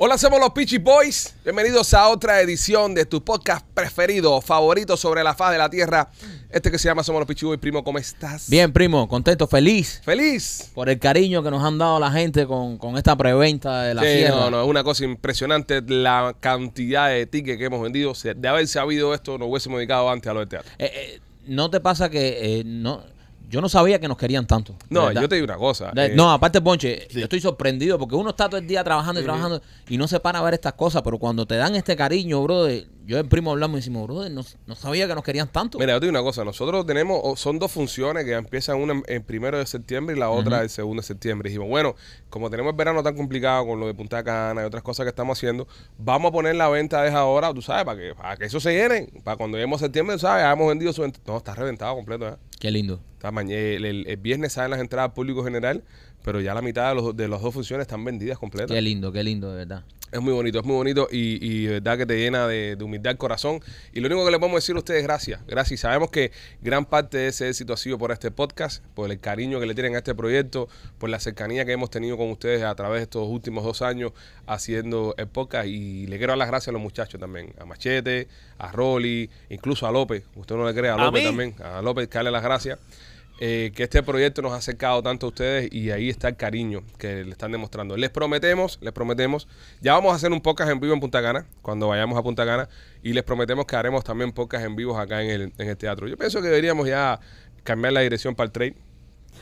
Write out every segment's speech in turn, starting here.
Hola, somos los Peachy Boys. Bienvenidos a otra edición de tu podcast preferido, favorito sobre la faz de la tierra. Este que se llama Somos los Peachy Boys. Primo, ¿cómo estás? Bien, primo, contento, feliz ¿Feliz? por el cariño que nos han dado la gente con, con esta preventa de la Sí, no, no, es una cosa impresionante la cantidad de tickets que hemos vendido. De haber sabido esto, nos hubiésemos dedicado antes a lo del teatro. Eh, eh, ¿No te pasa que eh, no, yo no sabía que nos querían tanto? No, verdad. yo te digo una cosa. De- eh, no, aparte, Ponche, yo estoy sorprendido porque uno está todo el día trabajando y trabajando y no se para a ver estas cosas, pero cuando te dan este cariño, brother, yo y el primo hablamos y decimos, brother, no, no sabía que nos querían tanto. Mira, yo te digo una cosa. Nosotros tenemos, son dos funciones que empiezan una en, en primero de septiembre y la otra el segundo de septiembre. Y dijimos, bueno, como tenemos el verano tan complicado con lo de Punta Cana y otras cosas que estamos haciendo, vamos a poner la venta desde ahora, tú sabes, para que, para que eso se llene. Para cuando lleguemos a septiembre, tú sabes, hayamos vendido su venta. No, está reventado completo, ¿eh? Qué lindo. Está mañe- el, el- el viernes salen las entradas al público general, pero ya la mitad de, los, de las dos funciones están vendidas completas. Qué lindo, qué lindo, de verdad. Es muy bonito, es muy bonito y, y de verdad que te llena de, de humildad el corazón. Y lo único que le podemos decir a ustedes es gracias. Gracias. Y sabemos que gran parte de ese éxito ha sido por este podcast, por el cariño que le tienen a este proyecto, por la cercanía que hemos tenido con ustedes a través de estos últimos dos años haciendo el podcast. Y le quiero dar las gracias a los muchachos también, a Machete, a Rolly, incluso a López. Usted no le cree, a López también. A López, que darle las gracias eh, que este proyecto nos ha acercado tanto a ustedes y ahí está el cariño que le están demostrando. Les prometemos, les prometemos, ya vamos a hacer un podcast en vivo en Punta Cana, cuando vayamos a Punta Cana, y les prometemos que haremos también podcast en vivos acá en el, en el teatro. Yo pienso que deberíamos ya cambiar la dirección para el trade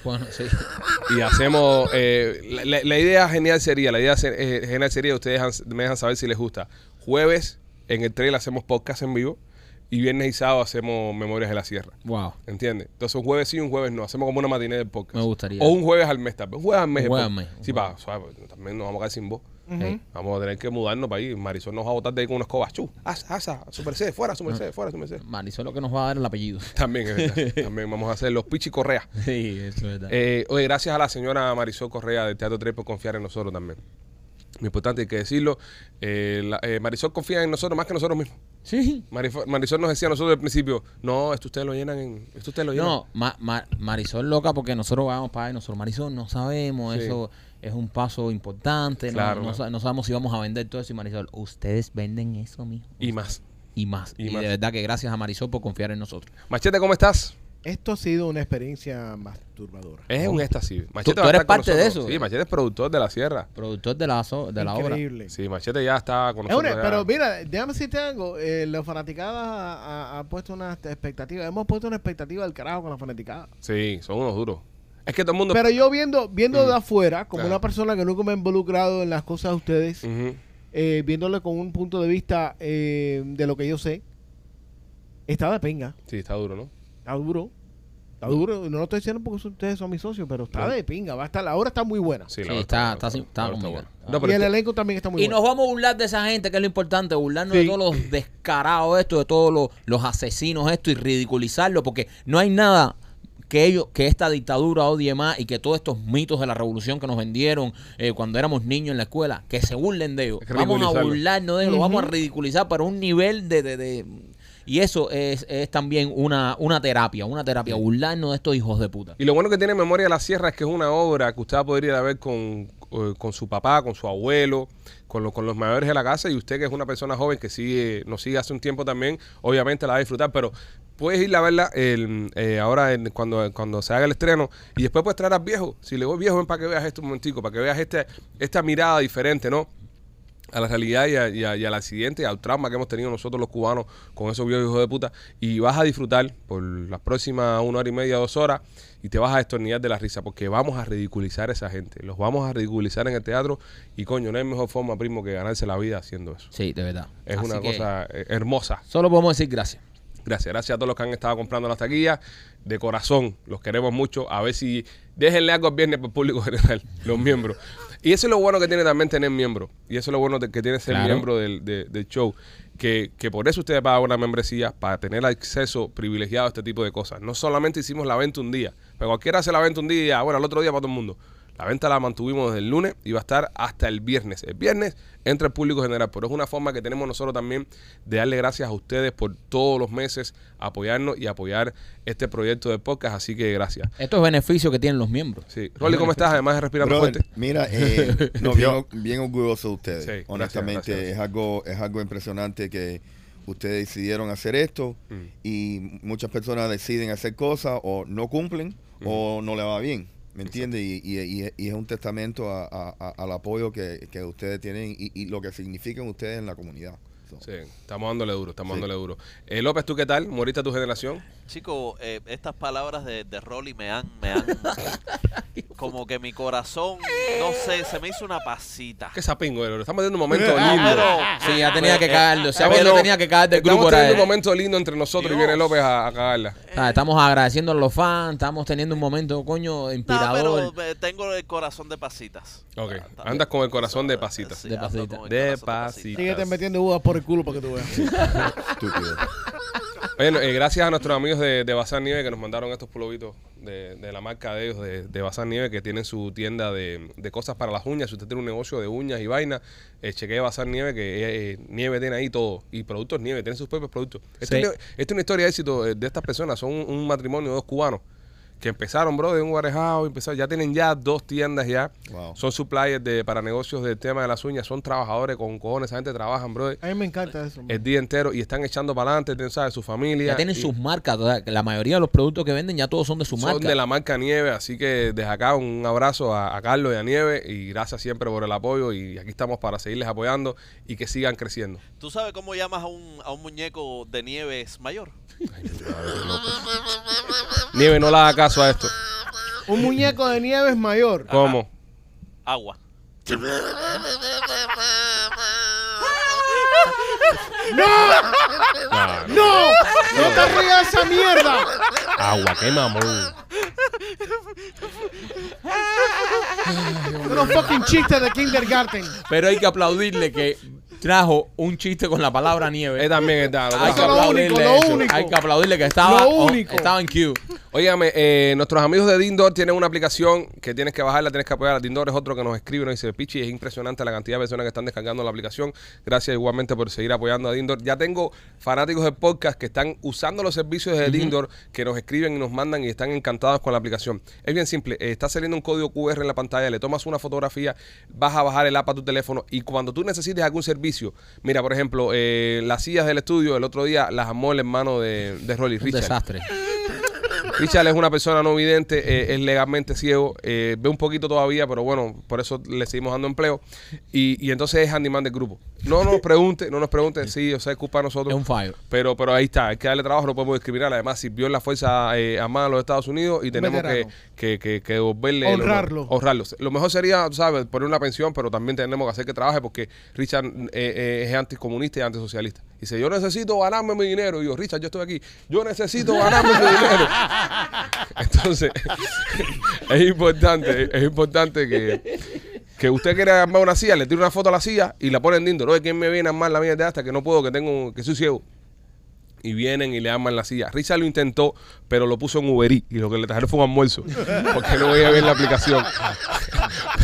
Bueno, sí. y hacemos, eh, la, idea genial sería, la idea eh, genial sería, ustedes me dejan saber si les gusta, jueves en el trail hacemos podcast en vivo y viernes y sábado hacemos Memorias de la Sierra. Wow. ¿Entiendes? Entonces un jueves sí, un jueves no. Hacemos como una matiné del podcast. Me gustaría. O un jueves al mes también. Un jueves al mes. Un jueves al mes, Sí, para, suave, también nos vamos a quedar sin voz. Vamos a tener que mudarnos para ahí. Marisol nos va a botar de ahí con una escoba. Chu, asa, asa, su merced, fuera, su merced, fuera, su merced. Marisol lo que nos va a dar el apellido. También, es verdad. También vamos a hacer los Pichi Correa. Sí, eso es verdad. Eh, oye, gracias a la señora Marisol Correa del Teatro 3 por confiar en nosotros también. Muy importante, hay que decirlo. Eh, la- eh, Marisol confía en nosotros más que nosotros mismos. Sí. Marisol nos decía a nosotros al principio, no, esto ustedes lo llenan en... Esto ustedes lo llenan. No, Ma- Ma- Marisol loca porque nosotros vamos para ahí, nosotros Marisol no sabemos, Sí. eso es un paso importante, no- Claro, no, sa- no sabemos si vamos a vender todo eso y Marisol, ustedes venden eso, mijo. Y más. Y más. Y Y, más. de verdad que gracias a Marisol por confiar en nosotros. Machete, ¿cómo estás? Esto ha sido una experiencia masturbadora. Es un éxtasis. ¿Tú- Machete tú eres parte de eso? Sí, Machete es productor de la sierra. Productor de la, so- de la obra. Increíble. Sí, Machete ya está con Es nosotros. una- ya. pero mira, déjame decirte algo. Eh, la fanaticada ha, ha- ha puesto una expectativa. Hemos puesto una expectativa del carajo con la fanaticada. Sí, son unos duros. Es que todo el mundo. Pero yo viendo viendo Mm. de afuera, como Claro. una persona que nunca me ha involucrado en las cosas de ustedes, eh, viéndole con un punto de vista eh, de lo que yo sé, está de pinga. Sí, está duro, ¿no? Está duro. Está duro. Y No lo estoy diciendo porque ustedes son mis socios, pero está de pinga. Va a estar, la hora está muy buena. Sí, está- está está conmigo. buena. No, pero y el este- elenco también está muy Y bueno. nos vamos a burlar de esa gente, que es lo importante, burlarnos de Sí. todos los descarados estos, de todos los, los asesinos estos y ridiculizarlo, porque no hay nada que ellos, que esta dictadura odie más y que todos estos mitos de la revolución que nos vendieron eh, cuando éramos niños en la escuela, que se burlen de ellos. Hay que Vamos a ridiculizarlo. burlarnos de ellos, lo vamos a ridiculizar para un nivel de... de- de- y eso es, es también una, una terapia, una terapia, burlarnos de estos hijos de puta. Y lo bueno que tiene Memoria de la Sierra es que es una obra que usted podría ir a ver con, eh, con su papá, con su abuelo, con, lo- con los mayores de la casa. Y usted, que es una persona joven que sigue, nos sigue hace un tiempo también, obviamente la va a disfrutar. Pero puedes ir a verla el, eh, ahora en- cuando, cuando se haga el estreno. Y después puedes traer al viejo. Si le voy viejo, ven para que veas esto un momentico, para que veas este, esta mirada diferente, ¿no? A la realidad y, a- y a- y al accidente y al trauma que hemos tenido nosotros los cubanos con esos viejos hijos de puta y vas a disfrutar por las próximas una hora y media, dos horas y te vas a destornillar de la risa porque vamos a ridiculizar a esa gente, los vamos a ridiculizar en el teatro y coño, no hay mejor forma, primo, que ganarse la vida haciendo eso. Sí, de verdad. Es Así una cosa eh, hermosa. Solo podemos decir gracias. Gracias, gracias a todos los que han estado comprando las taquillas. De corazón, los queremos mucho. A ver si déjenle algo el viernes para el público general, los miembros. Y eso es lo bueno que tiene también tener miembros. Y eso es lo bueno que tiene ser Claro. miembro del, de- del show. Que, que por eso ustedes pagan una membresía, para tener acceso privilegiado a este tipo de cosas. No solamente hicimos la venta un día, pero cualquiera hace la venta un día y ya, bueno, al otro día para todo el mundo. La venta la mantuvimos desde el lunes y va a estar hasta el viernes. El viernes entra el público general, pero es una forma que tenemos nosotros también de darle gracias a ustedes por todos los meses apoyarnos y apoyar este proyecto de podcast. Así que gracias. Estos beneficios que tienen los miembros. Sí. Rolly, ¿cómo estás? Además de respirando Brother, fuerte. mira, eh, no, bien, bien orgulloso de ustedes. Sí, Honestamente, gracias. es algo es algo impresionante que ustedes decidieron hacer esto Mm. y muchas personas deciden hacer cosas o no cumplen o no le va bien. ¿Me entiendes? Y, y- y- y es un testamento a- a- a- al apoyo que, que ustedes tienen y, y lo que significan ustedes en la comunidad. So, Sí, estamos dándole duro, estamos Sí. dándole duro. Eh, López, ¿tú qué tal? ¿Moriste a tu generación? Chico, eh, estas palabras de, de Rolly me han, me han como que mi corazón, no sé, se me hizo una pasita. ¿Qué sapingo eres? Estamos teniendo un momento Ah, lindo. pero- Sí, ya tenía que cagarlo. O sea, Estamos- yo lo tenía que cagar del estamos grupo. teniendo era un momento lindo entre nosotros y viene López a, a cagarla. Estamos agradeciendo a los fans, estamos teniendo un momento, coño, No, inspirador. pero eh, tengo el corazón de pasitas. Ok, Ah, andas con el corazón de pasitas. Sí, De ando pasita. con el De corazón pasita. Síguete metiendo uvas por el culo para que tú veas. estúpido. Bueno, eh, gracias a nuestros amigos de, de Bazar Nieve que nos mandaron estos pulovitos de, de la marca de ellos, de, de Bazar Nieve, que tienen su tienda de, de cosas para las uñas. Si usted tiene un negocio de uñas y vainas, eh, chequee Bazar Nieve, que eh, Nieve tiene ahí todo. Y productos Nieve, tienen sus propios productos. Esto, Sí. es, esta es una historia de éxito eh, de estas personas. Son un, un matrimonio de dos cubanos que empezaron, bro, de un guarejado, empezaron, ya tienen ya dos tiendas ya. Wow. Son suppliers de, para negocios del tema de las uñas. Son trabajadores con cojones. Esa gente trabajan, bro, A mí me encanta eso. man. el día entero y están echando para adelante, ¿sabes? Su familia. Ya tienen y- sus marcas. La mayoría de los productos que venden ya todos son de su son marca. de la marca Nieve, así que desde acá un abrazo a, a Carlos y a Nieve y gracias siempre por el apoyo y aquí estamos para seguirles apoyando y que sigan creciendo. ¿Tú sabes cómo llamas a un, a un muñeco de nieves mayor? Nieve, no le haga caso a esto. Un muñeco de nieve es mayor. ¿Cómo? Agua. No, no. ¡No! ¡No te rías esa mierda! Agua, qué mamón. Unos fucking chistes de kindergarten. Pero hay que aplaudirle que trajo un chiste con la palabra nieve. Él también está. lo hay que es lo aplaudirle único, lo único. Hay que aplaudirle que estaba, Lo oh, estaba en queue. Óigame, eh, nuestros amigos de Dindor tienen una aplicación que tienes que bajarla, tienes que apoyar. Dindor es otro que nos escribe y nos dice, Pichi, es impresionante la cantidad de personas que están descargando la aplicación. Gracias igualmente por seguir apoyando a Dindor. Ya tengo fanáticos de podcast que están usando los servicios de Dindor, que nos escriben y nos mandan y están encantados con la aplicación. Es bien simple, eh, está saliendo un código QR en la pantalla, le tomas una fotografía, vas a bajar el app a tu teléfono y cuando tú necesites algún servicio, mira, por ejemplo, eh, las sillas del estudio, el otro día las armó el hermano de, de Rolly Un Richard. desastre. Richard es una persona no vidente, eh, es legalmente ciego, eh, ve un poquito todavía, pero bueno, por eso le seguimos dando empleo. Y, y entonces es handyman del grupo. No nos pregunte, no nos pregunte, sí, o sea, es culpa de nosotros. Es un fallo. Pero, pero ahí está, hay que darle trabajo, no podemos discriminar. Además, sirvió en la Fuerza eh, Armada de los Estados Unidos y tenemos que, que, que, que devolverle. lo- Honrarlo. honrarlo. Lo mejor sería, tú ¿sabes?, poner una pensión, pero también tenemos que hacer que trabaje porque Richard eh, eh, es anticomunista y antisocialista. Dice, yo necesito ganarme mi dinero. Y yo, Richard, yo estoy aquí. Yo necesito ganarme mi dinero. Entonces, es importante, es importante que, que usted quiera armar una silla, le tire una foto a la silla y la pone en Dindo. Oye, ¿quién me viene a armar la mía de hasta que no puedo, que tengo, que soy ciego? Y vienen y le arman la silla. Richard lo intentó, pero lo puso en Uber Eats, y lo que le trajeron fue un almuerzo, porque no veía bien la aplicación.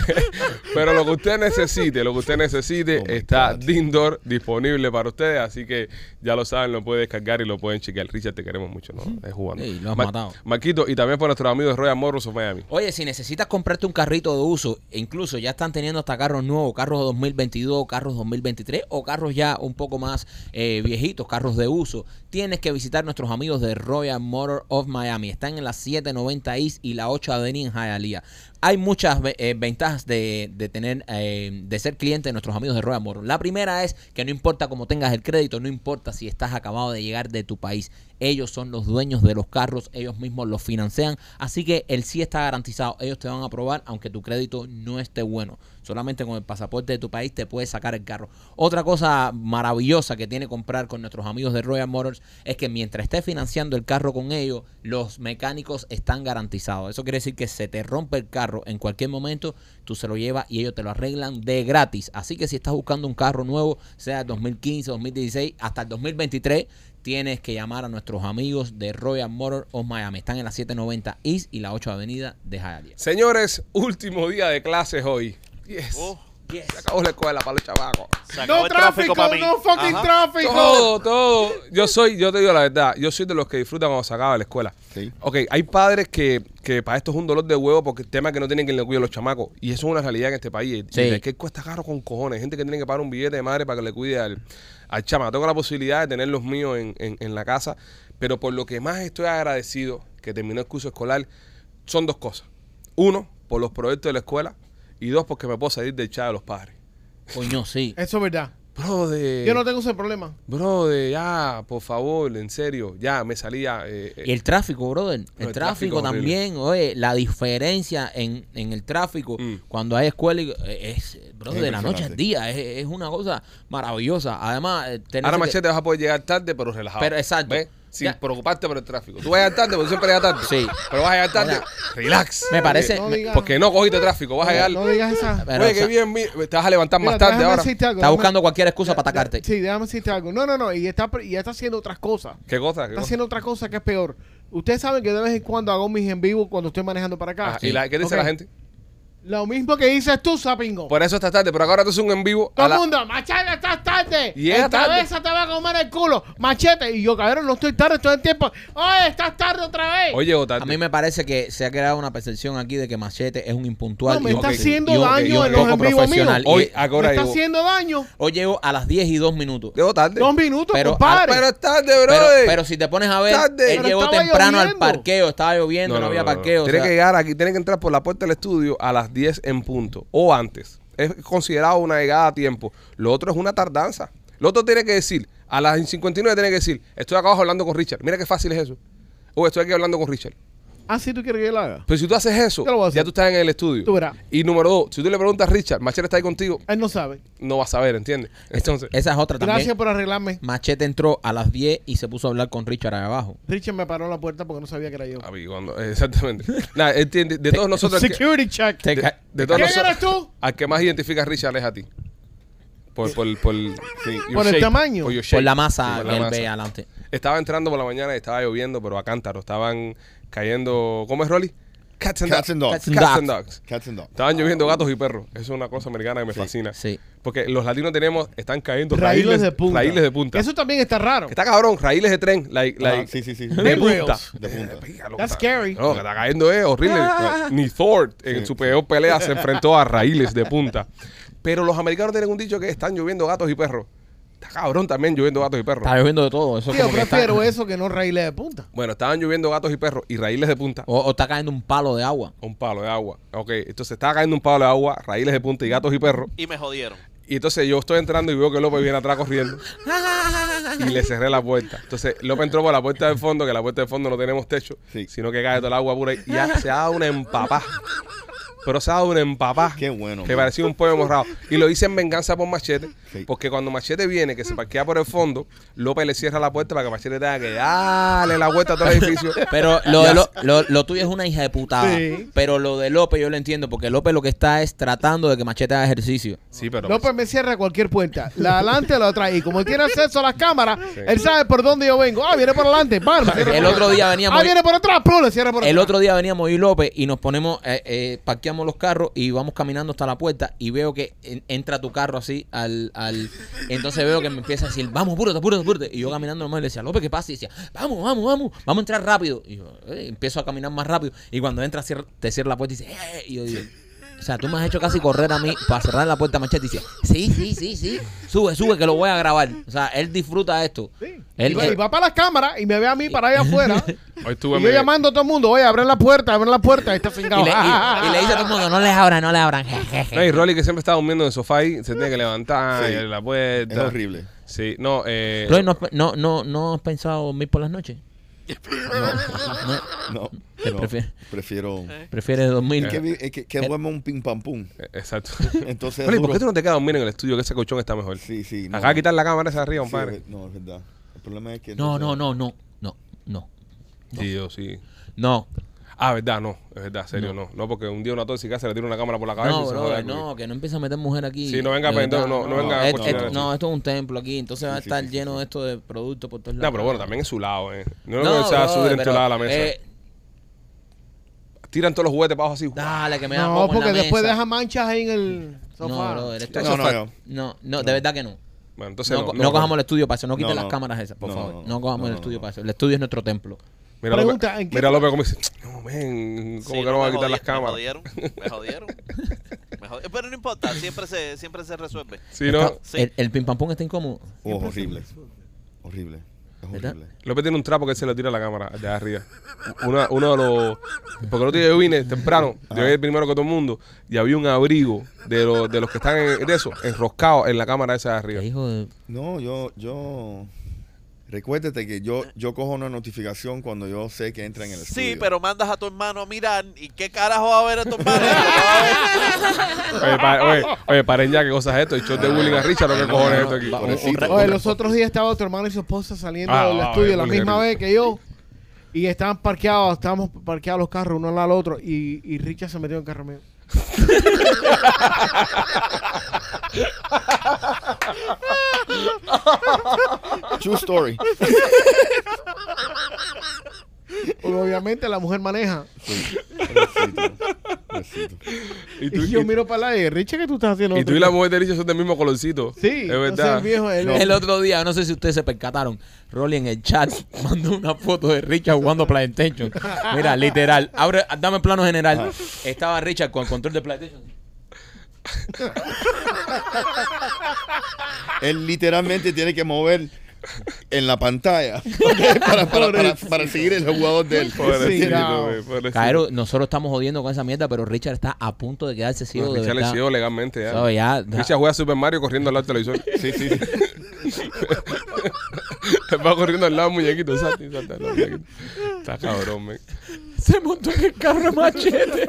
pero lo que usted necesite, lo que usted necesite, Oh está. Dindor disponible para ustedes, así que ya lo saben, lo pueden descargar y lo pueden chequear. Richard, te queremos mucho, ¿no? Es jugando. Sí, lo has matado. Marquito, y también por nuestros amigos de Royal Motors of Miami. Oye, si necesitas comprarte un carrito de uso, e incluso ya están teniendo hasta carros nuevos, carros de 2022, carros 2023 o carros ya un poco más eh, viejitos, carros de uso, tienes que visitar nuestros amigos de Royal Motor of Miami. Están en la 790 East y la 8 Avenida en Hialeah. Hay muchas eh, ventajas de, de tener, eh, de ser cliente de nuestros amigos de Royal Motor. La primera es que no importa cómo tengas el crédito, no importa si estás acabado de llegar de tu país. Ellos son los dueños de los carros, ellos mismos los financian. Así que el sí está garantizado. Ellos te van a aprobar aunque tu crédito no esté bueno. Solamente con el pasaporte de tu país te puedes sacar el carro. Otra cosa maravillosa que tiene comprar con nuestros amigos de Royal Motors es que mientras estés financiando el carro con ellos, los mecánicos están garantizados. Eso quiere decir que se te rompe el carro carro en cualquier momento, tú se lo llevas y ellos te lo arreglan de gratis. Así que si estás buscando un carro nuevo, sea 2015, 2016, hasta el 2023, tienes que llamar a nuestros amigos de Royal Motor of Miami. Están en la 790 East y la 8 Avenida de Hialeah. Señores, último día de clases hoy. Yes. Oh, Yes. Se acabó la escuela para los chavacos. No tráfico no fucking Ajá. tráfico. Todo, todo. Yo soy, yo te digo la verdad, yo soy de los que disfrutan cuando se acaba la escuela. Sí. Ok, hay padres que, que para esto es un dolor de huevo porque el tema es que no tienen quien le cuide a los chamacos. Y eso es una realidad en este país. Sí. Es que cuesta caro con cojones. Gente que tiene que pagar un billete de madre para que le cuide al, al chama. Tengo la posibilidad de tener los míos en, en- en la casa. Pero por lo que más estoy agradecido que terminó el curso escolar son dos cosas. Uno, por los proyectos de la escuela. Y dos, porque me puedo salir del chat de los padres. Coño, sí. Eso es verdad. Bro, de... Yo no tengo ese problema. Bro, de ya, por favor, en serio, ya me salía. eh, eh, Y el tráfico, brother. El, el tráfico también, oye, la diferencia en, en el tráfico Mm. cuando hay escuela y- eh, es, bro, Es de la noche al día. Es, es una cosa maravillosa. Además, ahora, que- Machete, vas a poder llegar tarde, pero relajado. Pero, exacto. ¿Ves? Sin Ya. preocuparte por el tráfico. Tú vas a llegar tarde, porque siempre llegas tarde. Sí. Pero vas a llegar tarde, Mira, relax. me parece- No me- digas- Porque no cogiste tráfico, vas a llegar. No digas esa. Pero, Oye, o qué bien, te vas a levantar Mira, más tarde déjame ahora. decirte algo, Está déjame- buscando cualquier excusa para atacarte. Sí, déjame decirte algo. No, no, no. Y está, y está haciendo otras cosas. ¿Qué cosa? ¿Qué Está cosa? haciendo otra cosa que es peor. Ustedes saben que de vez en cuando hago mis en vivo cuando estoy manejando para acá. Ajá, ¿Y la- qué dice la gente? Lo mismo que dices tú, Sapingo. Por eso estás tarde, pero ahora tú haces un en vivo. Todo a el la- mundo, machete, estás tarde. Y en tarde. cabeza te va a comer el culo. Machete. Y yo, cabrón, no estoy tarde todo el tiempo. Oye, estás tarde otra vez. Hoy llego tarde. A mí me parece que se ha creado una percepción aquí de que Machete es un impuntual. no, me y- está haciendo daño en los en vivo. Hoy, ¿a qué Me está llego? haciendo daño. Hoy llego a las 10 y 2 minutos. Llego tarde. Dos minutos, Pero- compadre. Pero es tarde, bro. Pero, pero si te pones a ver, Tarde. él llegó temprano al lloviendo. parqueo, estaba lloviendo, no, había parqueo. o Tiene que llegar aquí, tiene que entrar por la puerta del estudio a las 10 en punto o antes. Es considerado una llegada a tiempo. Lo otro es una tardanza. Lo otro tiene que decir, a las 59 tiene que decir, estoy acá hablando con Richard. Mira qué fácil es eso. O estoy aquí hablando con Richard. Ah, sí, tú quieres que yo lo haga. Pero si tú haces eso, Yo lo voy a hacer. ya tú estás en el estudio. Tú verás. Y número dos, si tú le preguntas a Richard, Machete está ahí contigo, Él no sabe. no vas a ver, ¿entiendes? Entonces, esa es otra también. Gracias por arreglarme. Machete entró a las 10 y se puso a hablar con Richard ahí abajo. Richard me paró la puerta porque no sabía que era yo. cuando- exactamente. Nada, entiende, de todos nosotros, el que- Security check. Te ca- de todos ¿Quién nosotros, eres tú? al que más identifica a Richard es a ti. Por, por, por, your Por el tamaño. your por shape. la masa Sí, por que la él masa. ve adelante. Estaba entrando por la mañana y estaba lloviendo, pero a cántaro. Estaban cayendo. ¿Cómo es, Rolly? Cats and, Cats and dogs. Cats and Cats dogs. and dogs. Cats and dogs. Estaban lloviendo gatos y perros. Eso es una cosa americana que me fascina. Sí. Porque los latinos tenemos, están cayendo Raíles raíles, de punta. raíles de punta. Eso también está raro. Que está cabrón, raíles de tren. Like, Ah, like, sí, sí, sí. De punta. De punta. That's scary. No, que está cayendo es horrible. Ni Thor en su peor pelea se enfrentó a raíles de punta. Pero los americanos tienen un dicho que están lloviendo gatos y perros. Está cabrón también lloviendo gatos y perros. Está lloviendo de todo. Eso es Yo como que está- prefiero eso que no raíles de punta. Bueno, estaban lloviendo gatos y perros y raíles de punta. o, o está cayendo un palo de agua. Un palo de agua. Ok, entonces estaba cayendo un palo de agua, raíles de punta y gatos y perros. Y me jodieron. Y entonces yo estoy entrando y veo que López viene atrás corriendo. y le cerré la puerta. Entonces López entró por la puerta del fondo, que la puerta del fondo no tenemos techo, Sí. sino que cae todo el agua pura. Y ya se ha dado una empapá. Pero se ha dado una empapá. Qué bueno, Que man. parecía un pollo morrado. Y lo hice en venganza por Machete. Sí. Porque cuando Machete viene, que se parquea por el fondo, López le cierra la puerta para que Machete tenga que darle la vuelta a todo el edificio. Pero lo, de lo, lo, lo tuyo es una hija de putada. Sí. Pero lo de López yo lo entiendo, porque López lo que está es tratando de que Machete haga ejercicio. Sí, pero. López me cierra cualquier puerta. La adelante o la atrás. Y como él tiene acceso a las cámaras, él sabe por dónde yo vengo. Ah, viene por adelante. Cierra El por otro día veníamos- Ah, viene por atrás. Le cierra por El atrás. otro día veníamos y López y nos ponemos, eh, eh, parqueamos los carros y vamos caminando hasta la puerta y veo que en- entra tu carro así al, al... Entonces veo que me empieza a decir, vamos, apúrate, apúrate, apúrate. Y yo caminando nomás le decía, López, ¿qué pasa? Y decía, vamos, vamos, vamos, vamos a entrar rápido. Y yo eh, empiezo a caminar más rápido y cuando entra cierra- te cierra la puerta y dice, eh, y yo digo... O sea, tú me has hecho casi correr a mí para cerrar la puerta a Machete y dice, sí, sí, sí, sí, sube, sube, que lo voy a grabar. O sea, él disfruta esto. Sí. Él, y, va, él- y va para las cámaras y me ve a mí para allá afuera. Hoy y estuve yo en- llamando a todo el mundo, oye, abren la puerta, abren la puerta. Y está y cingado. le, y- y le dice a todo el mundo, no les abran, no les abran. jejeje". No, y Rolly que siempre está durmiendo en el sofá ahí, se tiene que levantar Sí. y abrir la puerta. Es horrible. Sí, no, eh. Roy, ¿no, no, no, ¿no has pensado dormir por las noches? No, ¿Te no, prefiere- prefiero... ¿Prefieres dormir? Es que, es que, que duermo un pim pam pum. eh, Exacto. Entonces, Rolly, ¿por qué tú no te quedas a dormir en el estudio que ese colchón está mejor? Sí, sí. no. Acá a quitar la cámara esa de arriba, Sí, compadre. no, es verdad. El problema es que... No, entonces- no, no, no, no, no, Sí, yo sí. no. Ah, verdad, no. Es verdad, serio, no. No, porque un día una tóxica se le tira una cámara por la cabeza y No, se bro, no, que no empiece a meter mujer aquí. Sí, no venga De a no- no venga a esto-. No, esto es un templo aquí, entonces va a estar sí, lleno sí. esto de productos por todos lados. No, pero bueno, también es su lado, ¿eh? No No, lo va a bro, subir en tu pero, lado a la mesa. eh, Tiran todos los juguetes para abajo así. dale, que me da No, moco en la porque después mesa. deja manchas ahí en el No, sofá. bro, esto No, no, no. no, no, de verdad que no. Bueno, entonces No, no, no cojamos el estudio para eso, no quiten No, las no. cámaras esas, por No, favor. no, No cojamos no, el no, estudio no. para eso. El estudio es nuestro templo. Mira, Pregunta, López, ¿en qué mira López como dice, no, men, ¿cómo Sí, que no va a quitar las cámaras? Me jodieron, me jodieron. me jodieron. Pero no importa, siempre se, siempre se resuelve. Sí, no. Sí. el, el pim pam pum está incómodo. Oh, horrible. Horrible. Es ¿Verdad? horrible. López tiene un trapo que él se lo tira a la cámara de arriba. Una- uno de los. Porque el otro día yo vine temprano, llegué primero que todo el mundo, y había un abrigo de, los de los que están en, de eso, enroscado en la cámara esa de arriba. Qué hijo de... No, yo, yo. Recuérdate que yo, yo cojo una notificación cuando yo sé que entra en el Sí, estudio. pero mandas a tu hermano a mirar y qué carajo va a ver a tu hermano. Oye, pa- oye, oye, paren ya, ¿qué cosa es esto? El show de bullying a Richard, ¿o qué cojones es esto aquí? Pobrecito. Oye, los otros días estaba tu hermano y su esposa saliendo Ah, del ah, estudio ah, la misma vez que yo. Y estaban parqueados, estábamos parqueados los carros uno al lado del otro. Y, y Richard se metió en el carro mío. True story. Porque obviamente la mujer maneja. Pobrecito. Pobrecito. Y yo y- miro para la y Richard, ¿qué tú estás haciendo? y tú y la mujer de Richard son del mismo colorcito. Sí, es verdad. el viejo, él- El otro día, no sé si ustedes se percataron, Rolly en el chat mandó una foto de Richard jugando PlayStation. Mira, literal. Abre, dame plano general. Estaba Richard con el control de PlayStation. Él literalmente tiene que mover en la pantalla ok, para, para, para, para seguir el jugador de él. No. pobrecito. Caero, nosotros estamos jodiendo con esa mierda, pero Richard está a punto de quedarse ciego No, de Richard le verdad. ciego legalmente ya. ¿Sabes? Ya, Richard juega Super Mario corriendo al lado del televisor. Sí, sí, sí. Va corriendo al lado muñequito. Salta salta muñequito. Está cabrón, men. se montó en el carro de machete.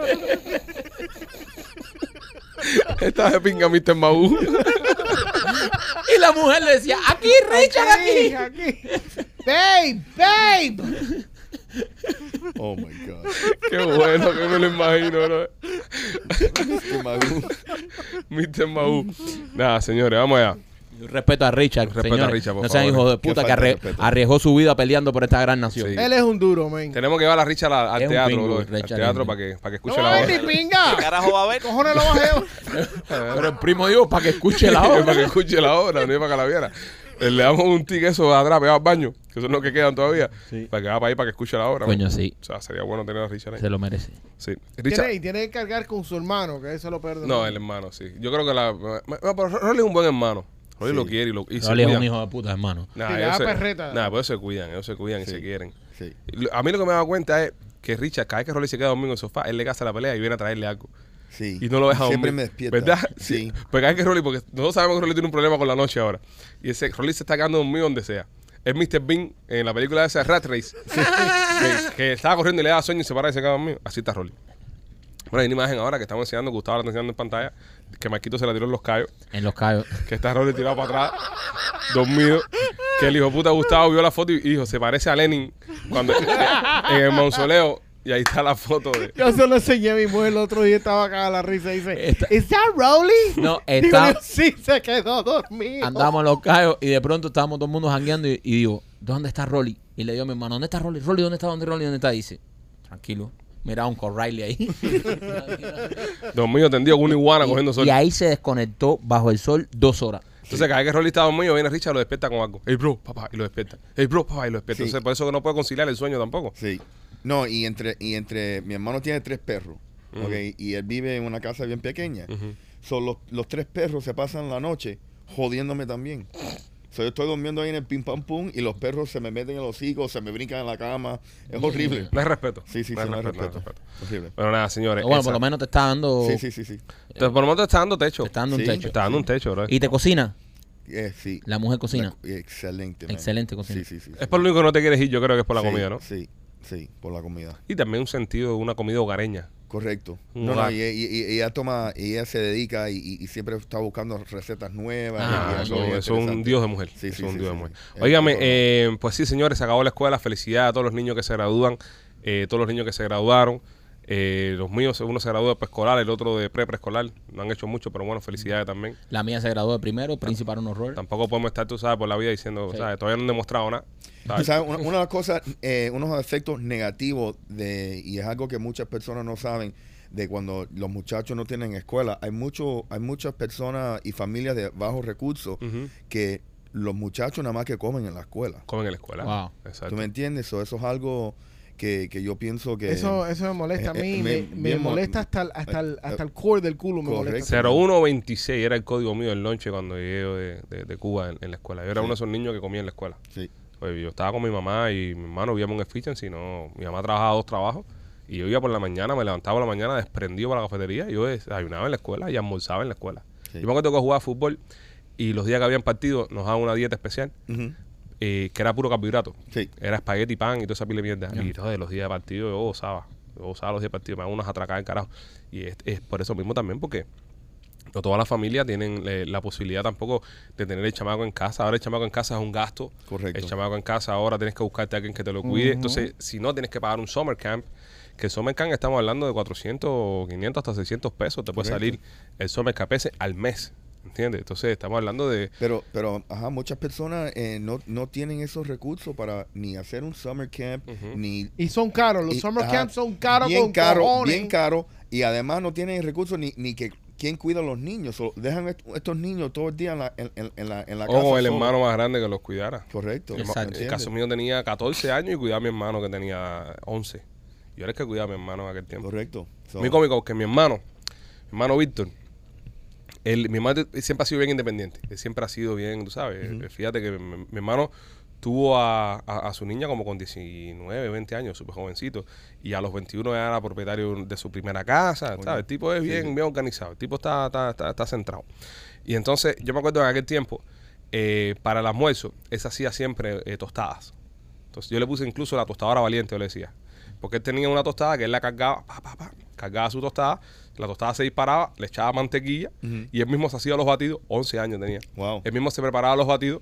Está de pinga Mr. Maú. y la mujer le decía, aquí Richard, aquí. aquí. Babe, babe. Oh my God. Qué bueno que me lo imagino, bro. Qué magu. Mr. Maú. Nada, señores, vamos allá. Respeto a Richard, Respeto señores. a Richard, por no sean favor. hijos de Qué puta que falta de arrie- respeto. arriesgó su vida peleando por esta gran nación. Sí. Él es un duro, man. Tenemos que llevar a Richard al, al Es un teatro, pingo, bro. Al teatro es para que, para que escuche No la va a ver obra. ni pinga. ¿Qué carajo va a ver? Cojones lo bajeo. Pero el primo dijo para que escuche la para obra. que escuche la obra, no es para que la viera. Eh, Le damos un tic eso atrás, pegado al baño, que son los que quedan todavía, para que va para ahí para que escuche la obra. Coño, sí. O sea, sería bueno tener a Richard ahí. Se lo merece. Sí. Richard, Tiene, y tiene que cargar con su hermano, que eso lo pierde. no, el hermano, sí. Yo creo que la. Pero Rolly es un buen hermano. Rolly Sí. lo quiere y, lo, y se Rolly es un hijo de puta, hermano. Nah, ellos se- perreta. Nah, pues se cuidan, ellos se cuidan y se quieren. Sí. A mí lo que me he dado cuenta es que Richard, cada vez que Rolly se queda dormido en el sofá, él le gasta la pelea y viene a traerle algo. Sí. Y no lo deja Siempre me despierta. ¿Verdad? Sí. Pues cada vez que Rolly, porque nosotros sabemos que Rolly tiene un problema con la noche ahora. Y ese Rolly se está quedando dormido donde sea. Es Mr. Bean en la película de esa Rat Race. que, que estaba corriendo y le daba sueño y se para y se queda dormido. Así está Rolly. Bueno, hay una imagen ahora que estamos enseñando, Gustavo la está enseñando en pantalla, que Marquito se la tiró en los callos, En los callos. que está Rolly tirado para atrás, dormido, que el hijo puta Gustavo vio la foto y dijo, se parece a Lenin cuando en el mausoleo, y ahí está la foto de... Yo se lo enseñé a mi mujer el otro día, estaba acá a la risa y dice, Está- ¿Is that Rowley? No, Digo está- yo, sí, se quedó dormido. Andamos en los callos y de pronto estábamos todo el mundo jangueando y, y digo, ¿dónde está Rolly? Y le digo a mi hermano, ¿dónde está Rolly? Rolly, ¿dónde está? ¿Dónde Rolly? ¿Dónde está? Y dice, tranquilo. Mira un Riley ahí. Dormido tendido con una iguana cogiendo sol. y ahí se desconectó bajo el sol dos horas. Entonces, cada vez que Rolly está dormido, viene Richard y lo despierta con algo. Hey, bro, papá, y lo despierta. Hey, bro, papá, y lo despierta. Sí. Entonces, por eso que no puede conciliar el sueño tampoco. Sí. No, y entre, y entre, mi hermano tiene tres perros, ¿ok? Y él vive en una casa bien pequeña. Ujú. Son los, los tres perros se pasan la noche jodiéndome también. So, yo estoy durmiendo ahí en el pim pam pum y los perros se me meten en los hocicos, se me brincan en la cama. Es horrible. No es respeto. Sí, sí, no sí, es no hay respeto, no es respeto. Horrible. Bueno, nada, señores. bueno, esa- por lo menos te está dando, Sí, sí, sí, sí. Entonces, por lo menos te está dando techo. te está dando un Sí. Te techo. está dando un techo, bro. Y te cocina. Eh, sí. La mujer cocina. La- excelente. man. Excelente cocina. Sí, sí, sí. Es sí. por lo único que no te quieres ir, yo creo que es por la Sí, comida, ¿no? Sí, sí, por la comida. Y también un sentido de una comida hogareña. Correcto. No, no, y, y- y- ella toma, y ella se dedica y, y- siempre está buscando recetas nuevas. Ah, eso, es un dios de mujer. Sí, sí, es un sí, dios de mujer. Óigame, eh, pues sí, señores, se acabó la escuela. Felicidades a todos los niños que se gradúan. eh, todos los niños que se graduaron. Eh, los míos, uno se graduó de preescolar, el otro de pre-preescolar. No han hecho mucho, pero bueno, felicidades también. La mía se graduó de primero, principal un horror. Tampoco podemos estar, tú sabes, por la vida diciendo, Sí. ¿sabes? Todavía no han demostrado nada. ¿sabes? sabes, una, una de las cosas, eh, unos efectos negativos de, y es algo que muchas personas no saben, de cuando los muchachos no tienen escuela, hay mucho, hay muchas personas y familias de bajos recursos que los muchachos nada más que comen en la escuela. Comen en la escuela. Wow. Exacto. ¿Tú me entiendes? So, eso es algo que, que yo pienso que... Eso, eso me molesta a eh, mí, eh, me, me- molesta hasta el, hasta el, eh, hasta el core del culo. Me molesta. 0126 era el código mío del lonche cuando llegué de, de- de Cuba en, en la escuela. Yo era Sí. uno de esos niños que comía en la escuela. Sí. Yo estaba con mi mamá y mi hermano vivíamos en efficiency, no, mi mamá trabajaba dos trabajos y yo iba por la mañana, me levantaba por la mañana desprendido para la cafetería y yo desayunaba en la escuela y almorzaba en la escuela. Sí. Yo me acuerdo que jugaba fútbol y los días que habían partido nos daban una dieta especial. Eh, que era puro carbohidrato. Sí. Era espagueti, pan y toda esa pila de mierda. Y todos los días de partido yo gozaba. Yo gozaba los días de partido, me daban unas atracadas en carajo. Y es, es por eso mismo también, porque no todas las familias tienen eh, la posibilidad tampoco de tener el chamaco en casa. Ahora el chamaco en casa es un gasto. Correcto. El chamaco en casa ahora tienes que buscarte a alguien que te lo cuide. Entonces, si no, tienes que pagar un summer camp. Que el summer camp estamos hablando de 400, 500 hasta 600 pesos. Te puede Correcto. salir el summer camp ese al mes. ¿Entiendes? Entonces, estamos hablando de... Pero, pero, ajá, muchas personas eh, no, no tienen esos recursos para ni hacer un summer camp, ni... Y son caros, los y- summer ajá, camps son caros bien con caro, cojones. bien caro, y además no tienen recursos ni, ni que quién cuida a los niños. So, dejan est- estos niños todo el día en la, en, en- en la, en la casa. O el hermano más grande que los cuidara. Correcto. El ¿entiendes? caso mío tenía 14 años y cuidaba a mi hermano que tenía 11. Yo era el que cuidaba a mi hermano en aquel tiempo. Correcto. So, Muy cómico porque mi hermano, mi hermano Víctor, él, mi hermano siempre ha sido bien independiente. Él siempre ha sido bien, tú sabes. Ujú. Fíjate que mi, mi hermano tuvo a, a- a su niña como con 19, 20 años, súper jovencito. Y a los 21 ya era propietario de su primera casa. ¿sabes? El tipo es Sí, bien, bien organizado. El tipo está, está, está, está centrado. Y entonces, yo me acuerdo en aquel tiempo, eh, para el almuerzo, él se hacía siempre eh, tostadas. Entonces yo le puse incluso la tostadora valiente, yo le decía. Porque él tenía una tostada que él la cargaba, pa, pa, pa, cargaba su tostada, la tostada se disparaba, le echaba mantequilla y él mismo se hacía los batidos, 11 años tenía. Wow. Él mismo se preparaba los batidos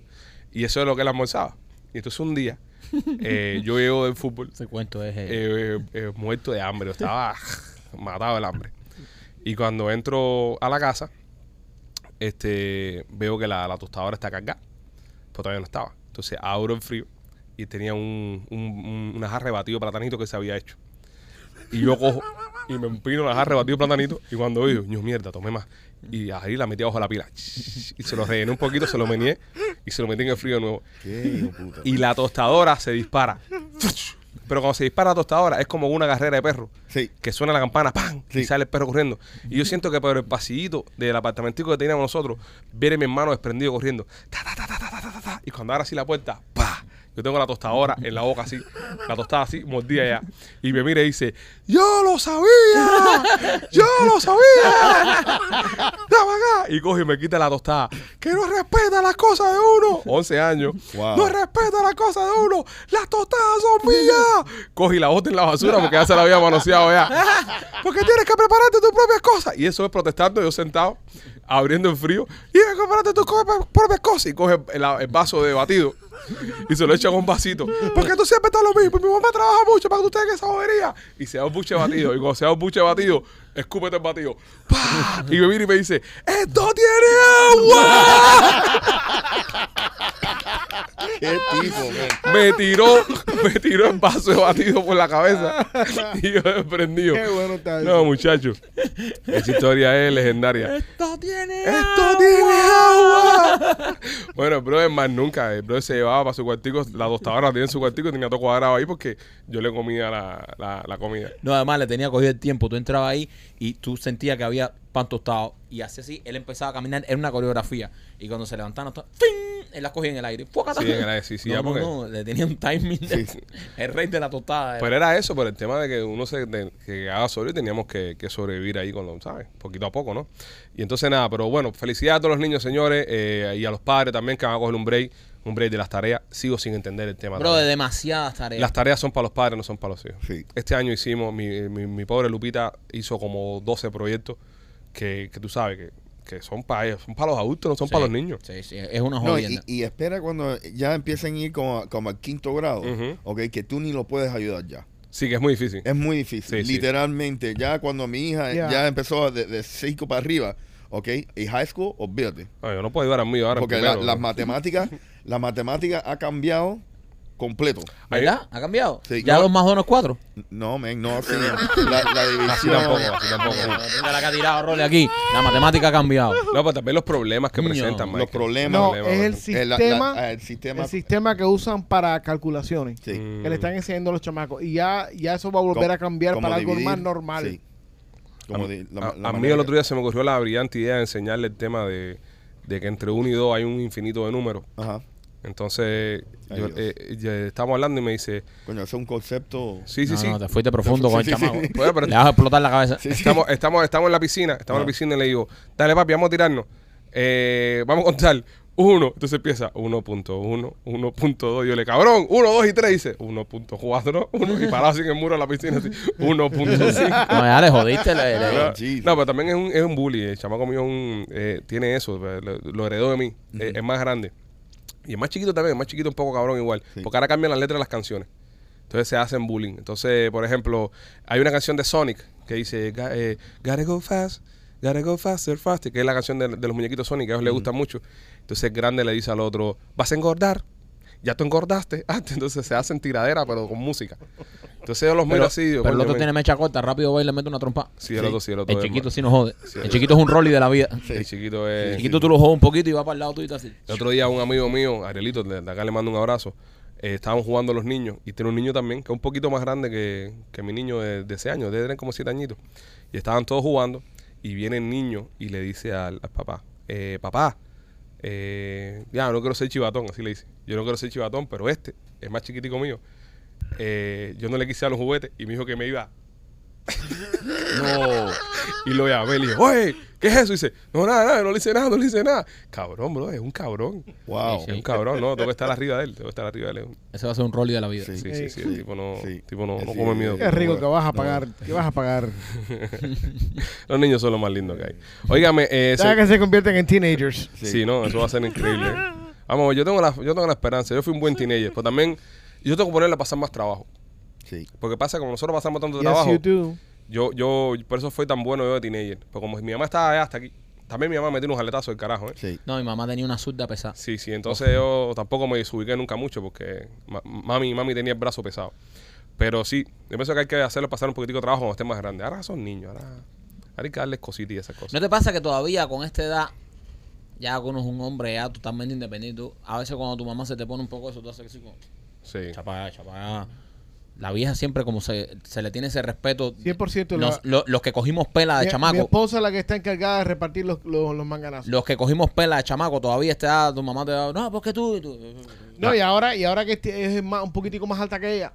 y eso es lo que él almorzaba. Y entonces un día, eh, yo llego del fútbol Ese cuento es... eh, eh, eh, muerto de hambre, yo estaba matado del hambre. Y cuando entro a la casa, este veo que la, la tostadora está cargada, pero todavía no estaba. Entonces abro el frío y tenía un, un, un- una jarra de batido platanito que se había hecho. Y yo cojo y me empino la jarra, batí un platanito. Y cuando oigo, ño, mierda, tomé más. Y ahí la metí abajo de la pila. Y se lo rellené un poquito, se lo meñé y se lo metí en el frío de nuevo. ¿Qué, puta? Y la tostadora se dispara. Pero cuando se dispara la tostadora es como una carrera de perro. Sí. Que suena la campana, ¡pam! Y sale el perro corriendo. Y yo siento que por el pasillito del apartamentico que teníamos nosotros, viene mi hermano desprendido corriendo. Ta, ta, ta, y cuando abra así la puerta, ¡pa! Yo tengo la tostadora en la boca así, la tostada así, mordida ya. Y me mira y dice, ¡Yo lo sabía! ¡Yo lo sabía! ¡Dame acá! Y coge y me quita la tostada. ¡Que no respeta las cosas de uno! 11 años. Wow. ¡No respeta las cosas de uno! ¡Las tostadas son mías! Coge y la bota en la basura porque ya se la había manoseado ya. Porque tienes que prepararte tus propias cosas. Y eso es protestando, yo sentado, abriendo el frío. Y prepararte tus propias cosas. Y coge el, el vaso de batido y se lo echa con un vasito. Porque tú siempre estás lo mismo. Mi mamá trabaja mucho para que tú tengas esa bobería. Y se da un buche batido. Y cuando se da un buche batido, escúpete el batido. ¡Pah! Y me viene y me dice, ¡Esto tiene agua! Qué tipo, man. Me tiró, me tiró el vaso de batido por la cabeza. Y yo desprendido. Qué bueno está eso. No, muchacho. Esa historia es legendaria. ¡Esto tiene ¡Esto tiene agua! bueno, el brother más nunca. El brother se llevaba para su cuartico. La tostadora la tenía en su cuartico y tenía todo cuadrado ahí porque yo le comía la, la, la comida. No, además le tenía cogido el tiempo. Tú entrabas ahí y tú sentías que había pan tostado. Y así así, él empezaba a caminar. Era una coreografía. Y cuando se levantaba, no, ¡fin! él las cogía en el aire. Sí, en el aire, sí, sí, no, ya no, porque- no, le tenía un timing. de- Sí, sí. El rey de la tostada. Pero era eso, por el tema de que uno se de- que haga solo y teníamos que, que sobrevivir ahí con los, ¿sabes? Poquito a poco, ¿no? Y entonces nada, pero bueno, felicidades a todos los niños, señores, eh, y a los padres también que van a coger un break, un break de las tareas. Sigo sin entender el tema. Bro, de demasiadas tareas. Las tareas son para los padres, no son para los hijos. Sí. Este año hicimos, mi, mi, mi pobre Lupita hizo como 12 proyectos que, que tú sabes que, que son para ellos, son para los adultos, no son Sí, para los niños. Sí, sí, es una No, y, espera cuando ya empiecen a ir como, como al quinto grado, Ujú. ok, que tú ni lo puedes ayudar ya. Sí, que es muy difícil. Es muy difícil. Sí, sí. Literalmente, ya cuando mi hija Ya. ya empezó de, de cinco para arriba, ¿ok? Y high school, olvídate. No, yo no puedo ayudar a mí ahora. Porque la- las matemáticas, la matemática ha cambiado completo. ¿Verdad? ¿Ha cambiado? Sí, ya no. dos más dos no es cuatro. No, men, no así. La, la división. Así tampoco, así tampoco. La que ha tirado Rolly aquí. La matemática ha cambiado. No, pero también los problemas que presentan, Los problemas. No, es el la- sistema, la- el sistema. el sistema que usan para calculaciones. sí. Que le están enseñando a los chamacos. Y ya, ya eso va a volver a cambiar para algo más normal. sí. Como a, la a mí el otro día se me ocurrió la brillante idea de enseñarle el tema de, de que entre 1 y 2 hay un infinito de números. Ajá. Entonces, Ay, yo, eh, ya estamos hablando y me dice, Coño, ese es un concepto. sí, sí, no, sí. no, te fuiste profundo Sí, con el sí, sí. chamaco. Pues, pero- Le vas a explotar la cabeza. Sí, sí. Estamos, estamos, estamos en la piscina, estamos en la Ah. piscina y le digo, dale papi, vamos a tirarnos. Eh, vamos a contar. Uno, entonces empieza 1.1, 1.2. Yo le, cabrón, 1, 2 y 3. Dice 1.4, 1 y parado en el muro de la piscina, así, 1.5. No, ya le jodiste. le- le- No, no, pero también es un, es un bully. El chamaco mío es un, eh, tiene eso, lo, lo heredó de mí. Eh, es más grande. Y es más chiquito también, es más chiquito un poco cabrón igual. Sí. Porque ahora cambian las letras de las canciones. Entonces se hacen bullying. Entonces, por ejemplo, hay una canción de Sonic que dice "Ga- eh, Gotta go fast, gotta go faster, faster, que es la canción de, de los muñequitos Sonic, que a ellos les gusta mucho. Entonces el grande le dice al otro, vas a engordar. Ya tú engordaste antes, entonces se hacen tiradera, pero con música. Entonces yo los miro Pero, así. digo, pero el "Coño, otro men". tiene mecha corta, rápido va y le mete una trompa. Sí, el otro sí, el otro El chiquito sí nos jode. Sí, el el- chiquito es un Rolly de la vida. El chiquito es. El chiquito tú lo jodes un poquito y va para el lado tuyo y así. El otro día un amigo mío, Arielito, de de acá le mando un abrazo, eh, estaban jugando los niños y tiene un niño también que es un poquito más grande que, que mi niño de, de ese año, debe tener como siete añitos. Y estaban todos jugando y viene el niño y le dice al, al papá, eh, papá, eh, ya no quiero ser chivatón, así le dice. Yo no quiero ser chivatón, pero este es más chiquitico mío. Eh, yo no le quise dar los juguetes y me dijo que me iba No. y lo llamé y le dije, oye, ¿qué es eso? Y dice, no, nada, nada, no le hice nada, no le hice nada. Cabrón, bro, es un cabrón. Wow. Es un cabrón, no, tengo que estar arriba de él, tengo que estar arriba de él. Ese va a ser un Rolly de la vida. Sí. Sí, sí, sí, el tipo no, Sí. tipo no, no come miedo. Qué rico No, que vas a no. pagar. Que vas a pagar. Los niños son lo más lindo que hay. Óigame, eh, se- que se convierten en teenagers. sí. no, eso va a ser increíble. Vamos, yo tengo la, yo tengo la esperanza. Yo fui un buen teenager, pero también yo tengo que ponerle a pasar más trabajo. Sí. Porque pasa, como nosotros pasamos tanto Yes, trabajo, you do. yo, yo, por eso fue tan bueno yo de teenager. Porque como mi mamá estaba allá hasta aquí, también mi mamá me tiene unos aletazos del carajo, ¿eh? Sí. No, mi mamá tenía una zurda pesada. Sí, sí, entonces yo tampoco me desubiqué nunca mucho porque ma- mami, mami tenía el brazo pesado. Pero sí, yo pienso que hay que hacerlo pasar un poquitico de trabajo cuando estén más grandes. Ahora son niños, ahora, ahora hay que darles cositas y esas cosas. ¿No te pasa que todavía con esta edad, ya uno es un hombre ya totalmente independiente, tú- a veces cuando tu mamá se te pone un poco eso, tú haces así como, Sí. chapa allá. La vieja siempre como se, se le tiene ese respeto. 100% Nos- la- lo- los que cogimos pela de Mi, mi chamaco, esposa es la que está encargada de repartir los, los, los manganazos. los que cogimos pela de chamaco, todavía está, tu mamá te da, no, porque tú, y tú. No, y ahora, y ahora que este es más, un poquitico más alta que ella,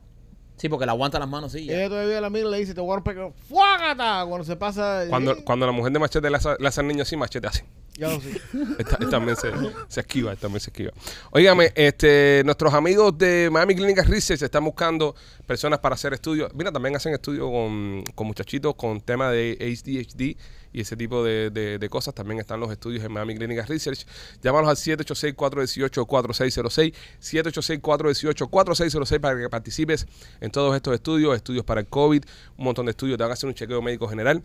Sí, porque le aguanta las manos, sí. ya. ella todavía la mira y le dice, te voy a romper ¡Fuágata! Cuando se pasa... Cuando, cuando la mujer de machete le hace, le hace al niño así, machete así. Ya lo sé. Esta- esta también se, se esquiva, esta también se esquiva. Óigame, este, nuestros amigos de Miami Clinic Research están buscando personas para hacer estudios. Mira, también hacen estudios con, con muchachitos con tema de ADHD y ese tipo de, de- cosas. También están los estudios en Miami Clinic Research. Llámalos al 786-418-4606. 786-418-4606 para que participes en todos estos estudios. Estudios para el COVID, un montón de estudios. Te van a hacer un chequeo médico general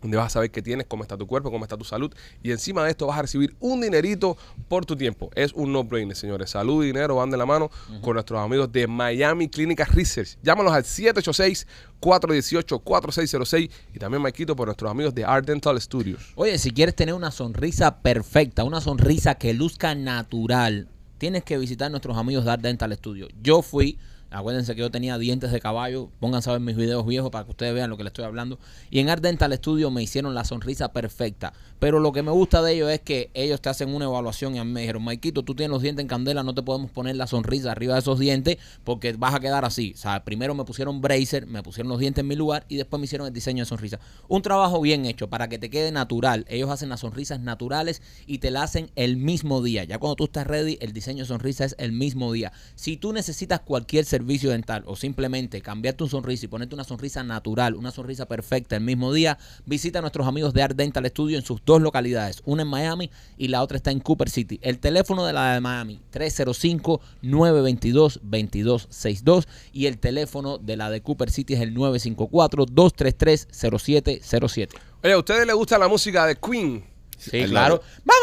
donde vas a saber qué tienes, cómo está tu cuerpo, cómo está tu salud. Y encima de esto vas a recibir un dinerito por tu tiempo. Es un no-brainer, señores. Salud y dinero van de la mano con nuestros amigos de Miami Clinical Research. Llámalos al 786-418-4606 y también, Maikito, por nuestros amigos de Art Dental Studios. Oye, si quieres tener una sonrisa perfecta, una sonrisa que luzca natural, tienes que visitar nuestros amigos de Art Dental Studio. Yo fui, acuérdense que yo tenía dientes de caballo, pónganse a ver mis videos viejos para que ustedes vean lo que les estoy hablando. Y en Art Dental Studio me hicieron la sonrisa perfecta. Pero lo que me gusta de ellos es que ellos te hacen una evaluación y me dijeron, Maikito, tú tienes los dientes en candela, no te podemos poner la sonrisa arriba de esos dientes porque vas a quedar así. O sea, primero me pusieron bracer, me pusieron los dientes en mi lugar y después me hicieron el diseño de sonrisa. Un trabajo bien hecho para que te quede natural. Ellos hacen las sonrisas naturales y te la hacen el mismo día. Ya cuando tú estás ready, el diseño de sonrisa es el mismo día. Si tú necesitas cualquier servicio, servicio dental o simplemente cambiar tu sonrisa y ponerte una sonrisa natural, una sonrisa perfecta el mismo día, visita a nuestros amigos de Art Dental Studio en sus dos localidades, una en Miami y la otra está en Cooper City. El teléfono de la de Miami, 305-922-2262 y el teléfono de la de Cooper City es el 954-233-0707. Oye, ¿a ustedes les gusta la música de Queen? Sí, I love claro. it. ¡Mamá!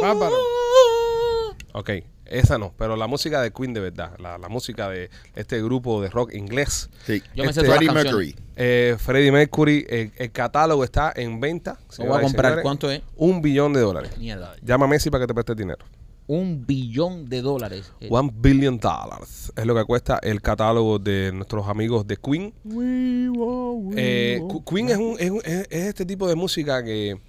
Bárbaro. Ok, esa no, pero la música de Queen de verdad, la, la música de este grupo de rock inglés. Sí. Yo me sé Este, todas Freddie. Mercury. Eh, Freddie Mercury, eh, el catálogo está en venta. Lo voy a comprar. señores. ¿Cuánto es? Un billón de dólares. Mierda. Llama a Messi para que te preste dinero. Un billón de dólares. Eh, One billion dollars es lo que cuesta el catálogo de nuestros amigos de Queen. Eh, Qu- Queen es, un- es un- es- es este tipo de música que,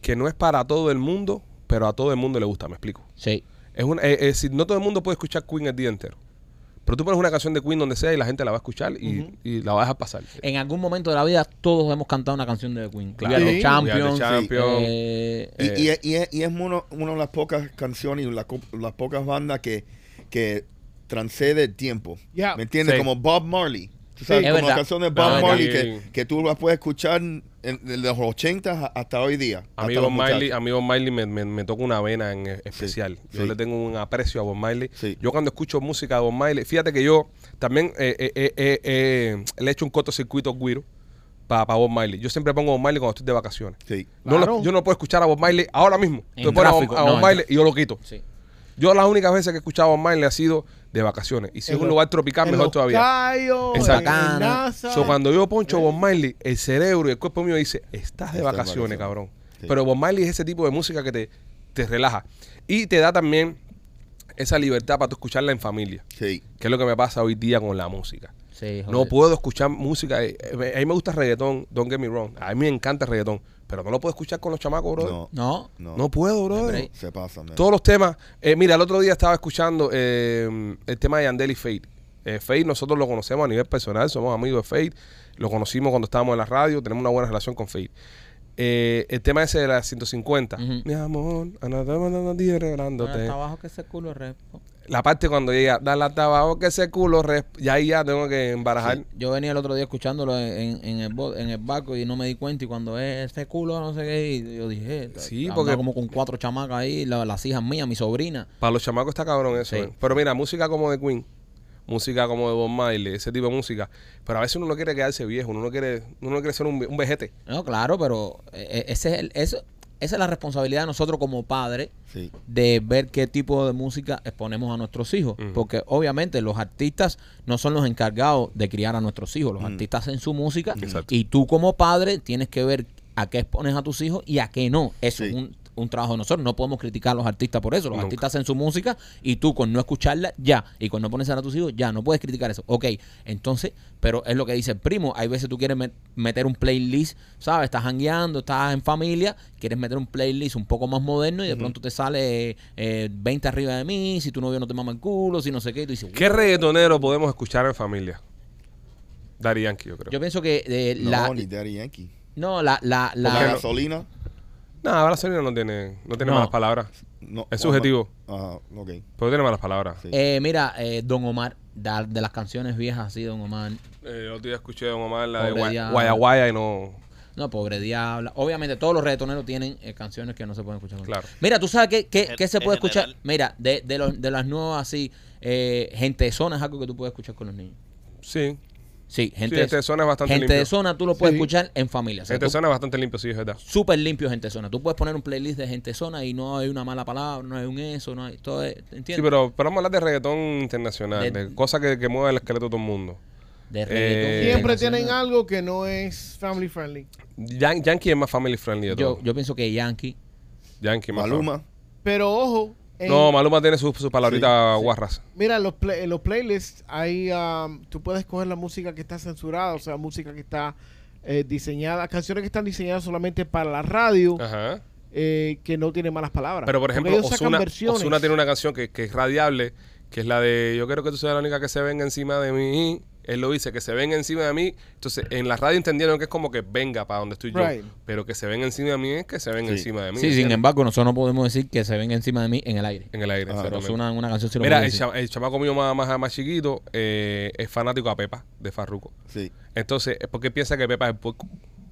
que no es para todo el mundo, pero a todo el mundo le gusta, me explico. Sí. Es una, es, es decir, no todo el mundo puede escuchar Queen el día entero. Pero tú pones una canción de Queen donde sea y la gente la va a escuchar y, y la va a dejar pasar. En algún momento de la vida todos hemos cantado una canción de Queen. Claro. Sí. Champions. Eh, Y, y es- y es, y es uno- una de las pocas canciones y la las pocas bandas que, que transcede el tiempo. Ya. ¿Me entiendes? Sí. Como Bob Marley. Tú sabes, Es como verdad. la canción de Bob Marley que, que tú las puedes escuchar en, de los 80 hasta hoy día. Amigo muchachos. amigo Miley me, me- me toca una vena en especial. Yo sí. le tengo un aprecio a Bob Miley. Sí. Yo cuando escucho música de Bob Miley, fíjate que yo también eh, eh, eh, eh, eh, le he hecho un cortocircuito guiro para Bob Miley. Yo siempre pongo Bob Miley cuando estoy de vacaciones. Sí. No lo- yo no puedo escuchar a Bob Miley ahora mismo. En Tú pones a Bob, tráfico, a Bob no, en Miley tra- y yo lo quito. sí. Yo las únicas veces que he escuchado a Bob Miley ha sido de vacaciones. Y si es un lugar tropical, en mejor Los todavía. Cayos, Exacto. en- en NASA. So, cuando yo poncho Bob Marley, el cerebro y el cuerpo mío dice, estás de Estás de vacaciones, vacaciones. cabrón. Sí. Pero Bob Marley es ese tipo de música que te, te relaja. Y te da también esa libertad para tú escucharla en familia. Sí. Que es lo que me pasa hoy día con la música. Sí, No puedo escuchar música. eh, eh, A mí me gusta reggaetón, don't get me wrong. A mí me encanta el reggaetón. Pero no lo puedo escuchar con los chamacos, bro. No. No. No. No puedo, bro. Se pasa, man. Todos los temas. eh, mira, el otro día estaba escuchando eh, el tema de Yandel y Fate. Eh, Fate nosotros lo conocemos a nivel personal, somos amigos de Fate. Lo conocimos cuando estábamos en la radio, tenemos una buena relación con Fate. Eh, el tema ese de la 150. Ujú. Mi amor, día regalándote. Hasta abajo que ese culo es. La parte cuando llega, dale hasta abajo que ese culo, ya ahí ya tengo que embarajar. Yo venía el otro día escuchándolo en, en el, en el barco y no me di cuenta. Y cuando es ese culo, no sé qué, y yo dije, Sí, andaba porque- como con cuatro chamacas ahí, la- las hijas mías, mi sobrina. Para los chamacos está cabrón eso. Sí. eh. Pero mira, música como de Queen, música como de Bob Marley, ese tipo de música. Pero a veces uno no quiere quedarse viejo, uno no quiere, uno no quiere ser un, un vejete. No, claro, pero eh, ese es el- eso, esa es la responsabilidad de nosotros como padres Sí. de ver qué tipo de música exponemos a nuestros hijos. Porque obviamente los artistas no son los encargados de criar a nuestros hijos. Los Mm. artistas hacen su música Exacto. y tú como padre tienes que ver a qué expones a tus hijos y a qué no. Sí. es un, un trabajo de nosotros. No podemos criticar a los artistas por eso. Los Nunca. artistas hacen su música y tú con no escucharla, ya. Y con no ponerse a tus hijos, ya. No puedes criticar eso. Ok, entonces, pero es lo que dice el primo. Hay veces tú quieres met- meter un playlist, ¿sabes? Estás hangueando, estás en familia, quieres meter un playlist un poco más moderno y de pronto te sale eh, 20 arriba de mí, si tu novio no te mama el culo, si no sé qué. Y tú dices, ¿Qué reggaetonero podemos escuchar en familia? Daddy Yankee, yo creo. yo pienso que eh, No, la... ni Daddy Yankee. No, la... la, La, la gasolina. No, ahora Selena no tiene, no tiene No. malas palabras. No, Es subjetivo. Ajá, ok. Pero tiene malas palabras. Sí. eh, mira, eh, Don Omar, de, de las canciones viejas así, Don Omar. Eh, el otro día escuché a Don Omar la de diablo. Guaya Guaya y no. No, pobre diabla. Obviamente todos los reggaetoneros tienen eh, canciones que no se pueden escuchar. Claro. Mira, tú sabes qué, qué, En- qué se en puede escuchar. general. Mira, de, de, los, de las nuevas así, eh, gente de zona es algo que tú puedes escuchar con los niños. Sí. Sí, gente, sí, este zona es bastante gente limpio. de zona tú lo puedes Sí. escuchar en familia. O sea, Este tú- zona es bastante limpio, sí, es verdad. Súper limpio gente de zona. Tú puedes poner un playlist de gente de zona y no hay una mala palabra, no hay un eso, no hay todo. es- ¿Entiendes? Sí, pero, pero vamos a hablar de reggaetón internacional, De- de, cosas que, que mueven el esqueleto de todo el mundo. de eh, reggaetón Siempre internacional. tienen algo que no es family friendly. Yan- Yankee es más family friendly de Yo, todo. yo pienso que Yankee. Yankee más Maluma. Pero ojo, en- No, Maluma tiene sus sus palabritas Sí, sí. guarras. mira, en los, play- en los playlists, ahí um, tú puedes coger la música que está censurada, o sea, música que está eh, diseñada, canciones que están diseñadas solamente para la radio, Ajá. eh, que no tienen malas palabras. Pero por ejemplo, versiones. Ozuna tiene una canción que, que es radiable, que es la de Yo quiero que tú seas la única que se venga encima de mí. Él lo dice, que se ven encima de mí. Entonces, en la radio entendieron que es como que venga para donde estoy yo. Right. Pero que se ven encima de mí es que se ven Sí. encima de mí. Sí, sin embargo, nosotros no podemos decir que se ven encima de mí en el aire. En el aire. Ah, Pero. Osuna en una canción lo Mira, el, decir. cha- el chamaco mío más, más, más chiquito eh, es fanático a Pepa, de Farruko. Sí. Entonces, es porque piensa que Pepa es el puerco.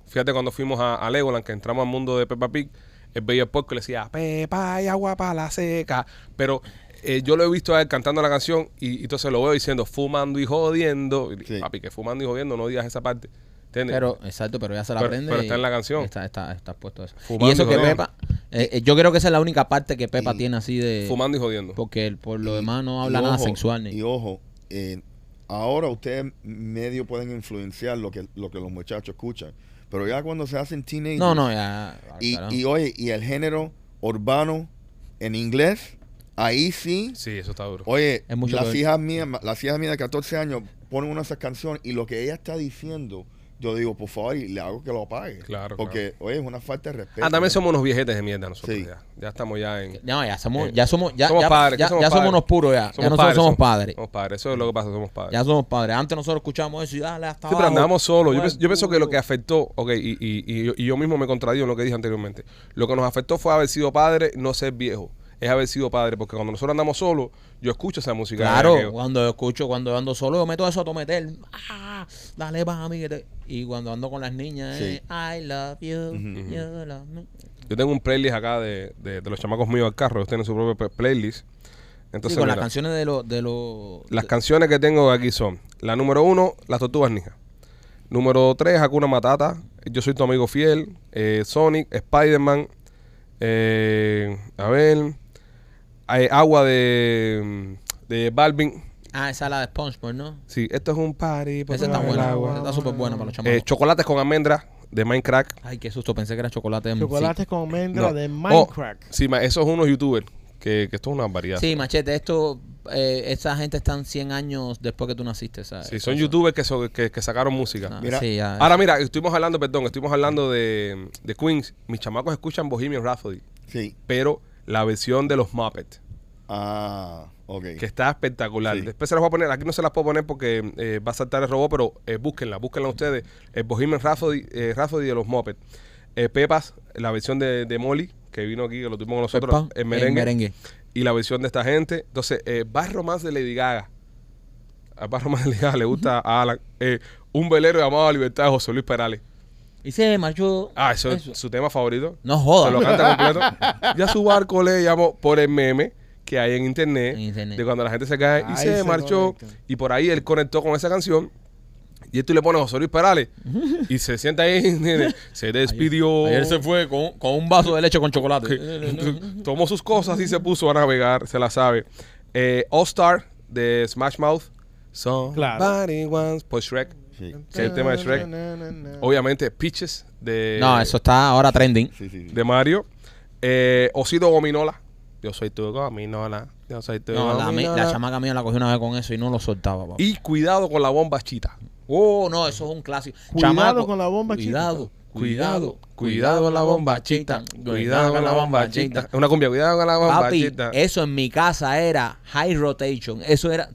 Fíjate cuando fuimos a, a Legoland, que entramos al mundo de Peppa Pig, él veía el puerco y le decía, Pepa y agua para la seca. Pero eh, yo lo he visto a él cantando la canción y, y entonces lo veo diciendo, fumando y jodiendo. Y, Sí. Papi, que fumando y jodiendo, no digas esa parte. ¿Entiendes? Pero, exacto, pero ya se la Pero- aprende. pero y está en la canción. Está, está, está puesto eso. Fumando y eso y que jodiendo. Pepa, eh, eh, yo creo que esa es la única parte que Pepa Y- tiene así de. fumando y jodiendo. Porque él, por lo Y- demás no habla nada sexual ni. Y ojo, eh, ahora ustedes medio pueden influenciar lo que, lo que los muchachos escuchan. Pero ya cuando se hacen teenagers. No, no, ya. Y, carajo. y oye, y el género urbano en inglés, ahí sí. Sí, eso está duro. Oye, Es mucho las que- hijas mías, las hijas mías de 14 años ponen una de esas canciones y lo que ella está diciendo, yo digo, por favor, y le hago que lo apague. Claro, Porque, oye, es una falta de respeto. Ah, también somos unos viejetes de mierda nosotros Sí. ya. Ya estamos ya en... No, ya somos, Eh, ya somos, ya, somos ya, padres, ya, somos ya somos unos puros ya. ya nosotros padres, somos padres. Somos padres, eso es lo que pasa, somos padres. Ya somos padres. Antes nosotros escuchábamos eso y dale hasta Sí, pero andamos solos. Yo, pienso- yo pienso que lo que afectó, ok, y, y, y, yo- y yo mismo me contradigo en lo que dije anteriormente. Lo que nos afectó fue haber sido padre, no ser viejo. Es haber sido padre, porque cuando nosotros andamos solos, yo escucho esa música. Claro, cuando yo escucho, cuando yo ando solo, yo meto eso a tometer. Ah, dale, que te- Y cuando ando con las niñas, Sí. eh, I love you, Ujú. you love me. Yo tengo un playlist acá de, de, de los chamacos míos al carro. Ellos tienen su propio playlist. Entonces, Sí, con las canciones de los... De los las canciones que tengo aquí son: la número uno, Las Tortugas Ninja. Número tres, Hakuna Matata. Yo soy tu amigo fiel. eh, Sonic, Spider-Man. eh, a ver. Eh, agua de, de Balvin. Ah, esa es la de SpongeBob, ¿no? Sí, esto es un party. Esa está buena. agua. Esa está súper buena para los chamacos. Eh, chocolates con almendra de Minecraft. Ay, qué susto. Pensé que era chocolate. en- Chocolate con almendra No. de Oh, Minecraft. sí, ma- esos son unos youtubers. Que, que esto es una variedad. Sí, machete. Esto... Eh, esa gente están 100 años después que tú naciste, ¿sabes? Sí, son Eso- youtubers que, so- que, que sacaron música. Ah, Mira, sí, ya. Ahora mira, estuvimos hablando, perdón, estuvimos hablando de, de Queens. Mis chamacos escuchan Bohemian Rhapsody, Sí. pero la versión de los Muppets, Ah, ok. que está espectacular. Sí. Después se las voy a poner, aquí no se las puedo poner porque eh, va a saltar el robot, pero eh, búsquenla, búsquenla ustedes. El Bohemian Rhapsody, eh, Rhapsody de los Muppets. Eh, Pepas, la versión de, de Molly, que vino aquí, que lo tuvimos con nosotros, Pepa, en merengue, merengue. Y la versión de esta gente. Entonces, eh, Bad Romance de Lady Gaga. A Bad Romance de Lady Gaga le gusta a Alan. Eh, un velero llamado Libertad de José Luis Perales. Y se marchó. Ah, eso, es su tema favorito. No Se jodas. lo canta completo. Ya su barco le llamó por el meme que hay en internet, En internet. de cuando la gente se cae y se, se marchó. conecta. Y por ahí él conectó con esa canción. Y tú le pones José Luis Perales y se sienta ahí, nene, se despidió. Ayer se fue con, con un vaso de leche con chocolate. que tomó sus cosas y se puso a navegar, se la sabe. Eh, All Star de Smash Mouth. Somebody once. Pues Shrek. Sí. Que es el tema de Shrek. Obviamente, Peaches de, No, eso está ahora trending. Sí, sí, sí. de Mario. Eh, Osito Gominola. Yo soy tu gominola. Yo soy tu No, la, mi- gominola. la chamaca mía la cogió una vez con eso y no lo soltaba, papá. Y cuidado con la bomba chita. Oh, no, eso es un clásico. Cuidado Chamaco, con la bomba chita. Cuidado, cuidado, Cuidado con la bomba chita. Cuidado con la bomba chita. Es una cumbia. Cuidado con la bomba Papi, chita. eso en mi casa era high rotation. Eso era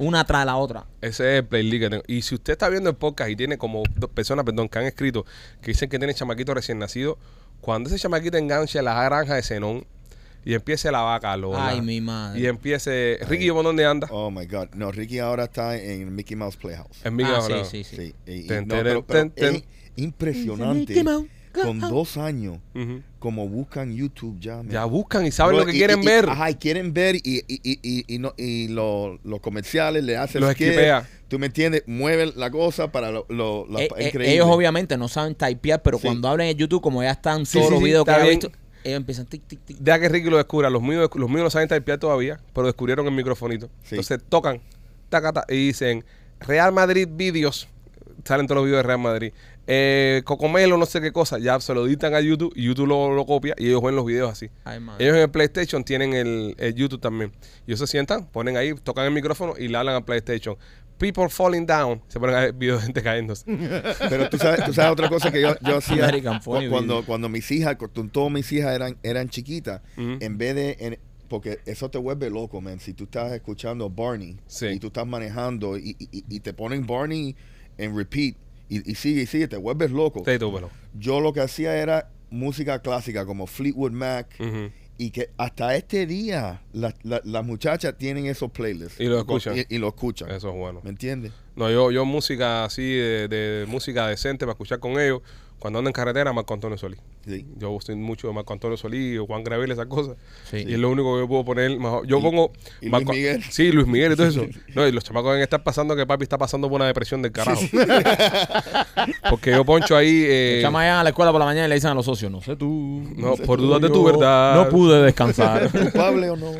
una tras la otra. Ese es el playlist que tengo. Y si usted está viendo el podcast y tiene como dos personas, perdón, que han escrito que dicen que tiene chamaquito recién nacido, cuando ese chamaquito enganche la granja de Zenón y empiece la vaca Lola. Ay, mi madre. Y empiece. Ricky, ¿por dónde anda? Oh my God. No, Ricky ahora está en Mickey Mouse Playhouse. En Mickey Ah, Mouse, sí, sí, sí. Sí. y- y- Ten, no, ten, pero, ten, pero ten. es impresionante. Mickey Mouse, Con dos años, como buscan YouTube ya. man. Ya buscan y saben Bro, lo que y- quieren y- ver. Ajá, y quieren ver y, y, y, y, y no, y lo- los comerciales le hacen Los esquipea. Tú me entiendes, mueven la cosa para lo, lo- la- Eh, eh, increíble. ellos obviamente no saben typear, pero Sí. cuando hablan en YouTube, como ya están Sí, todos sí, los sí, videos que han visto, ellos empiezan tic, tic, tic. Deja que Ricky lo descubra. Los míos, los míos no saben typear todavía, pero descubrieron el microfonito. Sí. Entonces tocan, taca, ta, y dicen Real Madrid Videos. Salen todos los videos de Real Madrid. Eh, Cocomelo, no sé qué cosa. Ya se lo editan a YouTube y YouTube lo, lo copia y ellos ven los videos así. Ay. Ellos en el PlayStation tienen el, el YouTube también. Y ellos se sientan, ponen ahí, tocan el micrófono y le hablan al PlayStation. People falling down. Se ponen a ver videos de gente cayéndose. Pero tú sabes, tú sabes otra cosa que yo, yo hacía American cuando, cuando mis hijas, cu- todas mis hijas eran, eran chiquitas, en vez de en- porque eso te vuelve loco, man. Si tú estás escuchando Barney Sí. y tú estás manejando y, y- y te ponen Barney en repeat y, y sigue y sigue, te vuelves loco. Sí, tú, pero. Yo lo que hacía era música clásica como Fleetwood Mac y que hasta este día la- la- las muchachas tienen esos playlists Y lo escuchan. y, y lo escuchan. Eso es bueno. ¿Me entiendes? No, yo, yo música así, de, de música decente para escuchar con ellos. Cuando ando en carretera, Marco Antonio Solís. Sí. Yo soy mucho de Marco Antonio Solís o Juan Gravel, esas cosas. Sí. Y es lo único que yo puedo poner. mejor. Yo Y- pongo. y Luis Miguel. Sí, Luis Miguel y todo eso. No, y los chamacos deben estar pasando que papi está pasando por una depresión del carajo. Porque yo poncho ahí. eh, Llama allá a la escuela por la mañana y le dicen a los socios, no sé tú. no, sé por tú, dudas de tu verdad. No pude descansar. ¿Culpable o no?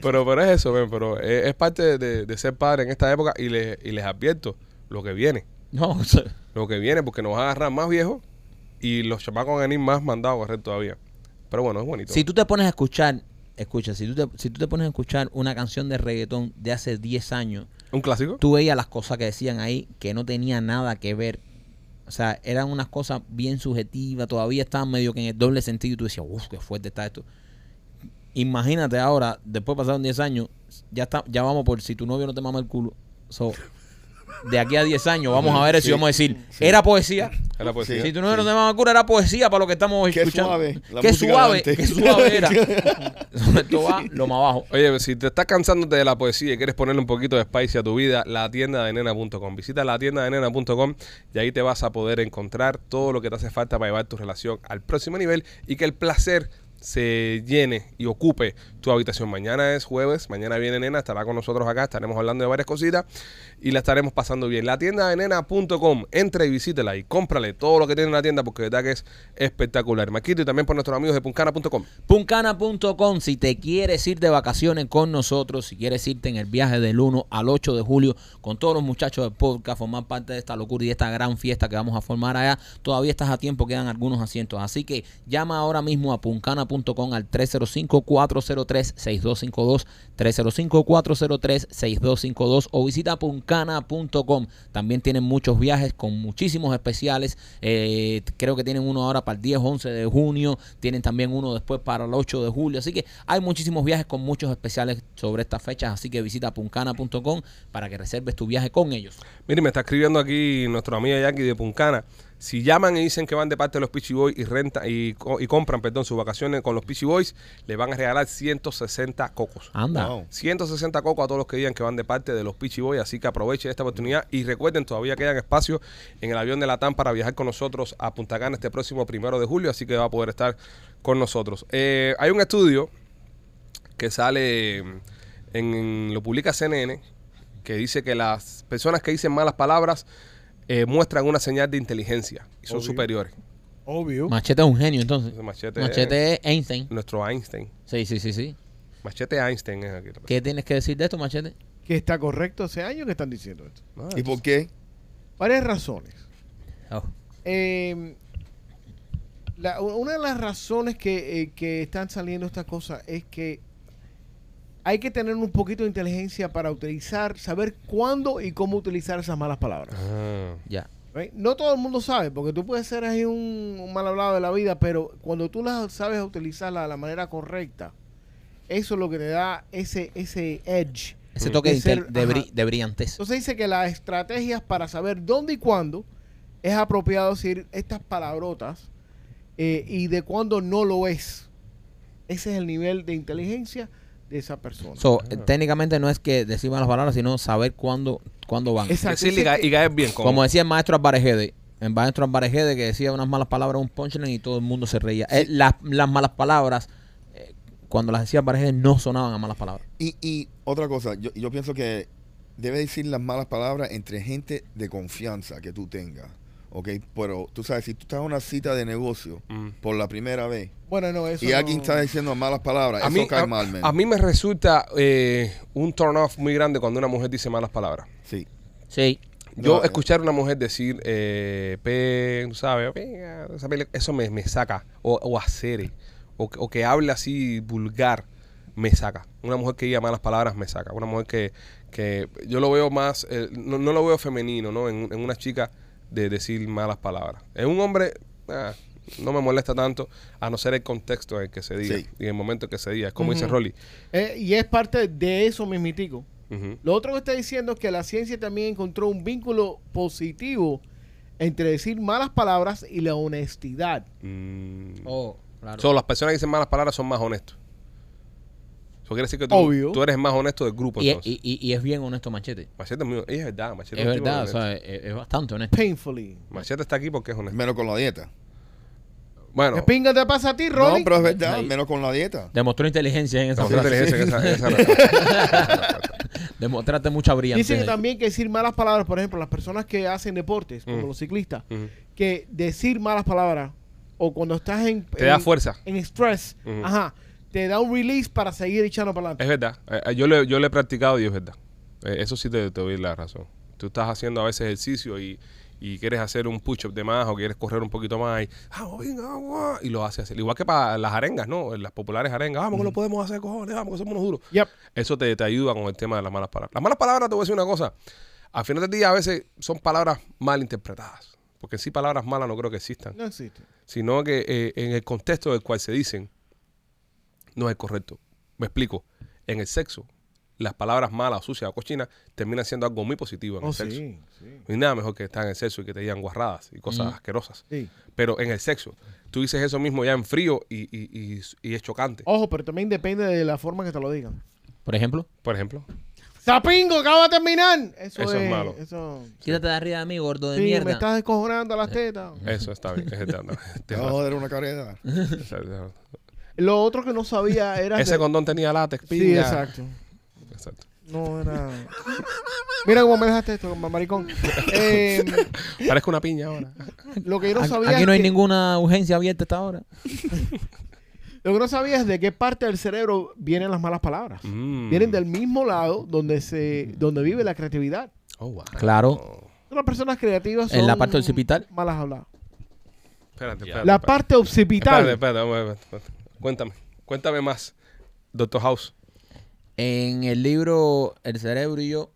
pero, pero es eso, ven, pero es, es parte de, de ser padre en esta época y, les y les advierto lo que viene. No, o sea, Lo que viene porque nos van a agarrar más viejos y los chamacos van a venir más mandados a correr todavía. Pero bueno, es bonito. si tú te pones a escuchar, escucha, si tú, te, si tú te pones a escuchar una canción de reggaetón de hace 10 años, ¿Un clásico? tú veías las cosas que decían ahí que no tenían nada que ver. O sea, eran unas cosas bien subjetivas, todavía estaban medio que en el doble sentido y tú decías, uff, qué fuerte está esto. Imagínate ahora, después pasaron 10 años, ya está, ya vamos por si tu novio no te mama el culo. So, de aquí a 10 años vamos a ver eso y Sí, vamos a decir, era poesía. Es la poesía. Si novio no te mama el culo, era poesía para lo que estamos Qué escuchando. suave, la Qué de suave, qué suave era. Esto va lo más abajo. Oye, si te estás cansándote de la poesía y quieres ponerle un poquito de spice a tu vida, la tienda de nena.com. Visita la tienda de nena.com y ahí te vas a poder encontrar todo lo que te hace falta para llevar tu relación al próximo nivel y que el placer se llene y ocupe tu habitación. Mañana es jueves, mañana viene Nena, estará con nosotros acá, estaremos hablando de varias cositas y la estaremos pasando bien. La tienda de nena.com, entre y visítela y cómprale todo lo que tiene en la tienda porque de verdad que es espectacular. Maquito y también por nuestros amigos de puncana.com. Puncana.com, si te quieres ir de vacaciones con nosotros, si quieres irte en el viaje del 1 al 8 de julio con todos los muchachos del podcast, formar parte de esta locura y de esta gran fiesta que vamos a formar allá, todavía estás a tiempo, quedan algunos asientos. Así que llama ahora mismo a puncana.com al 305-403-6252, 305-403-6252 o visita puncana.com. También tienen muchos viajes con muchísimos especiales. Eh, creo que tienen uno ahora para el 10, 11 de junio. Tienen también uno después para el 8 de julio. Así que hay muchísimos viajes con muchos especiales sobre estas fechas. Así que visita puncana.com para que reserves tu viaje con ellos. Mire, me está escribiendo aquí nuestro amigo Jackie de Puncana. Si llaman y dicen que van de parte de los Peachy Boys y renta y, co- y compran, perdón, sus vacaciones con los Peachy Boys, le van a regalar 160 cocos. Anda. Wow. 160 cocos a todos los que digan que van de parte de los Peachy Boys, así que aprovechen esta oportunidad y recuerden, todavía quedan espacios en el avión de Latam para viajar con nosotros a Punta Cana este próximo primero de julio, así que va a poder estar con nosotros. Eh, hay un estudio que sale en, en- lo publica CNN que dice que las personas que dicen malas palabras eh, muestran una señal de inteligencia y son Obvio. superiores. Obvio. Machete es un genio entonces. Ese Machete, Machete es Einstein. nuestro Einstein. Sí, sí, sí, sí. Machete Einstein es aquí. ¿Qué tienes que decir de esto, Machete? Que está correcto hace años que están diciendo esto. Ah, ¿Y por qué? Varias razones. Oh. Eh, la- una de las razones que, eh, que están saliendo estas cosas es que hay que tener un poquito de inteligencia para utilizar, saber cuándo y cómo utilizar esas malas palabras. Ah, Ya. Right? No todo el mundo sabe, porque tú puedes ser ahí un, un mal hablado de la vida, pero cuando tú las sabes utilizarla de la manera correcta, eso es lo que te da ese, ese edge. Ese toque De de, ser- intel- de, ajá. bri- de brillantez. Entonces dice que las estrategias para saber dónde y cuándo es apropiado decir estas palabrotas eh, y de cuándo no lo es. Ese es el nivel de inteligencia esa persona. So, eh, técnicamente no es que decir malas palabras, sino saber cuándo, cuándo van. Exacto. Decirle y, y caer bien. Con, Como decía el maestro Alvarejede, el maestro Alvarejede que decía unas malas palabras, un punchline y todo el mundo se reía. Eh, las, las malas palabras, eh, cuando las decía Alvarejede, no sonaban a malas palabras. Y, y otra cosa, yo, yo pienso que debe decir las malas palabras entre gente de confianza que tú tengas. ¿Ok? Pero tú sabes, si tú estás en una cita de negocio Mm. por la primera vez bueno, no, eso y alguien no- está diciendo malas palabras, a eso mí, cae a, mal, man. a mí me resulta eh, un turn off muy grande cuando una mujer dice malas palabras. Sí. Sí. Yo No, escuchar a una mujer decir, eh, pe, ¿sabes? Eso me, me saca. O, o hacer, o, o que hable así vulgar, me saca. Una mujer que diga malas palabras me saca. Una mujer que, que yo lo veo más, eh, no, no lo veo femenino, ¿no? En, en una chica de decir malas palabras. En un hombre, ah, no me molesta tanto, a no ser el contexto en el que se diga Sí. y en el momento en que se diga. Es como dice. Rolly. Eh, y es parte de eso mismitico. Lo otro que está diciendo es que la ciencia también encontró un vínculo positivo entre decir malas palabras y la honestidad. Mm. Oh, claro. So, las personas que dicen malas palabras son más honestos. Eso quiere decir que tú, Obvio. tú eres más honesto del grupo y, entonces. y- y- y es bien honesto Machete. Machete es muy es verdad, Machete Es un tipo verdad, o honesto. sea, es, es bastante honesto. Painfully. Machete está aquí porque es honesto. Menos con la dieta. Bueno, ¿Qué pinga te pasa a ti, Rolly? No, pero es verdad, Ahí. menos con la dieta. Demostró inteligencia en esa Demostró frase. inteligencia en esa- en esa respuesta. Demostraste mucha brillantez. Dice que ahí. también que decir malas palabras, por ejemplo, las personas que hacen deportes, como Mm. los ciclistas, Ujú. que decir malas palabras o cuando estás en, Te da en- fuerza. en stress, Ujú. ajá, te da un release para seguir echando para Es adelante. verdad. Eh, eh, yo, le, yo le he practicado y es verdad. Eh, eso sí te, te doy la razón. Tú estás haciendo a veces ejercicio y, y quieres hacer un push-up de más o quieres correr un poquito más y, ah, venga, agua", y lo haces así. Igual que para las arengas, ¿no? Las populares arengas. Vamos, que lo podemos hacer, cojones, vamos, que somos unos duros. Yep. Eso te, te ayuda con el tema de las malas palabras. Las malas palabras, te voy a decir una cosa. Al final del día, a veces son palabras mal interpretadas. Porque en sí, palabras malas no creo que existan. No existe. Sino que eh, en el contexto del cual se dicen, no es correcto. Me explico. En el sexo, las palabras malas, sucias o cochinas terminan siendo algo muy positivo en Oh, el sexo. sí, sí, No hay nada mejor que estar en el sexo y que te digan guarradas y cosas Mm. asquerosas. sí. Pero en el sexo, tú dices eso mismo ya en frío y, y- y- y es chocante. Ojo, pero también depende de la forma que te lo digan. Por ejemplo, Por ejemplo. ¡Sapingo, acaba de terminar! Eso, Eso es malo. Eso, quítate de arriba de mí, gordo de sí, me mierda. estás descojonando las tetas. Eso está bien. Te va a joder una carrera. Lo otro que no sabía era... Ese de- condón tenía látex, Sí, pinga. exacto. Exacto. No era... Mira cómo me dejaste esto, maricón. Eh, Parezco una piña ahora. lo que yo no sabía Aquí es no hay que- ninguna urgencia abierta hasta ahora. Lo que no sabía es de qué parte del cerebro vienen las malas palabras. Mm. Vienen del mismo lado donde se donde vive la creatividad. Oh, wow. Claro. Las personas creativas son En la parte occipital. malas habladas. Espérate, La espérate. parte occipital. Espérate, espérate, espérate. Cuéntame. Cuéntame más. Doctor House. En el libro El cerebro y yo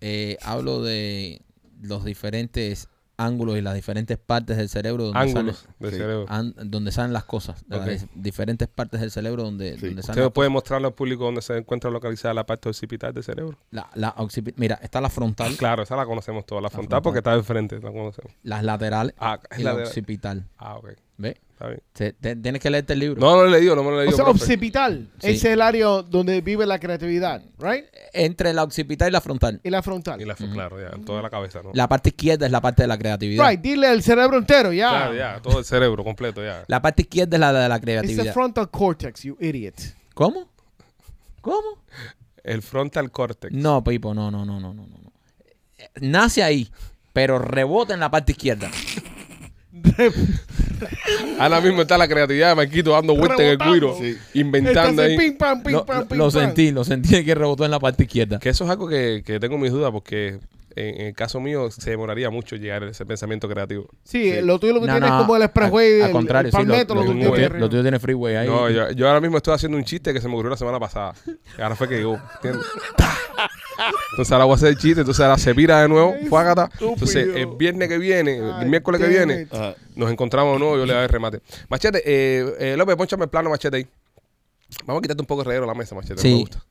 eh, hablo de los diferentes ángulos y las diferentes partes del cerebro donde Ángulos salen, del Sí. cerebro. an- donde salen las cosas, las diferentes partes del cerebro donde, Sí. donde salen Usted puede mostrarle al público dónde se encuentra localizada la parte occipital del cerebro. La, la Mira, está la frontal, Claro, esa la conocemos toda. La frontal frontal. porque está de frente, la conocemos. las laterales Ah, es y la occipital. Ah, ok. ¿Ves? Está bien. Te- te- tienes que leerte el libro. No, no lo he leído, no me lo he o leído. sea, profe. occipital. Sí. Ese es el área donde vive la creatividad, right? Entre la occipital y la frontal. Y la frontal. Y la claro, ya, en toda la cabeza, ¿no? La parte izquierda es la parte de la creatividad. Right, dile el cerebro entero, ya. Claro, ya, todo el cerebro completo, ya. La parte izquierda es la de la It's the creatividad. frontal cortex, you idiot. ¿Cómo? ¿Cómo? El frontal cortex. No, Pipo, no, no, no, no, no, no. Nace ahí, pero rebota en la parte izquierda. Ahora mismo está la creatividad de Marquito dando vueltas en el cuiro, Sí. inventando ahí. pim, Lo, pam, lo- pim, lo pam. sentí, lo sentí que rebotó en la parte izquierda. Que eso es algo que, que tengo mis dudas porque en, el caso mío se demoraría mucho llegar a ese pensamiento creativo. Sí, Sí. lo tuyo lo que No, tienes no, es como el expressway, al- contrario, el sí, lo- palmetto, lo, lo, tuyo- lo tiene freeway ahí. No, yo, yo ahora mismo estoy haciendo un chiste que se me ocurrió la semana pasada. Y ahora fue que llegó. Entonces ahora voy a hacer el chiste, entonces ahora se vira de nuevo, fuágata. Entonces el viernes que viene, el Ay, miércoles que viene, nos encontramos de nuevo y yo le doy el remate. Machete, eh, eh, López, ponchame el plano, Machete ahí. Vamos a quitarte un poco de reguero a la mesa, Machete. No Sí. me gusta.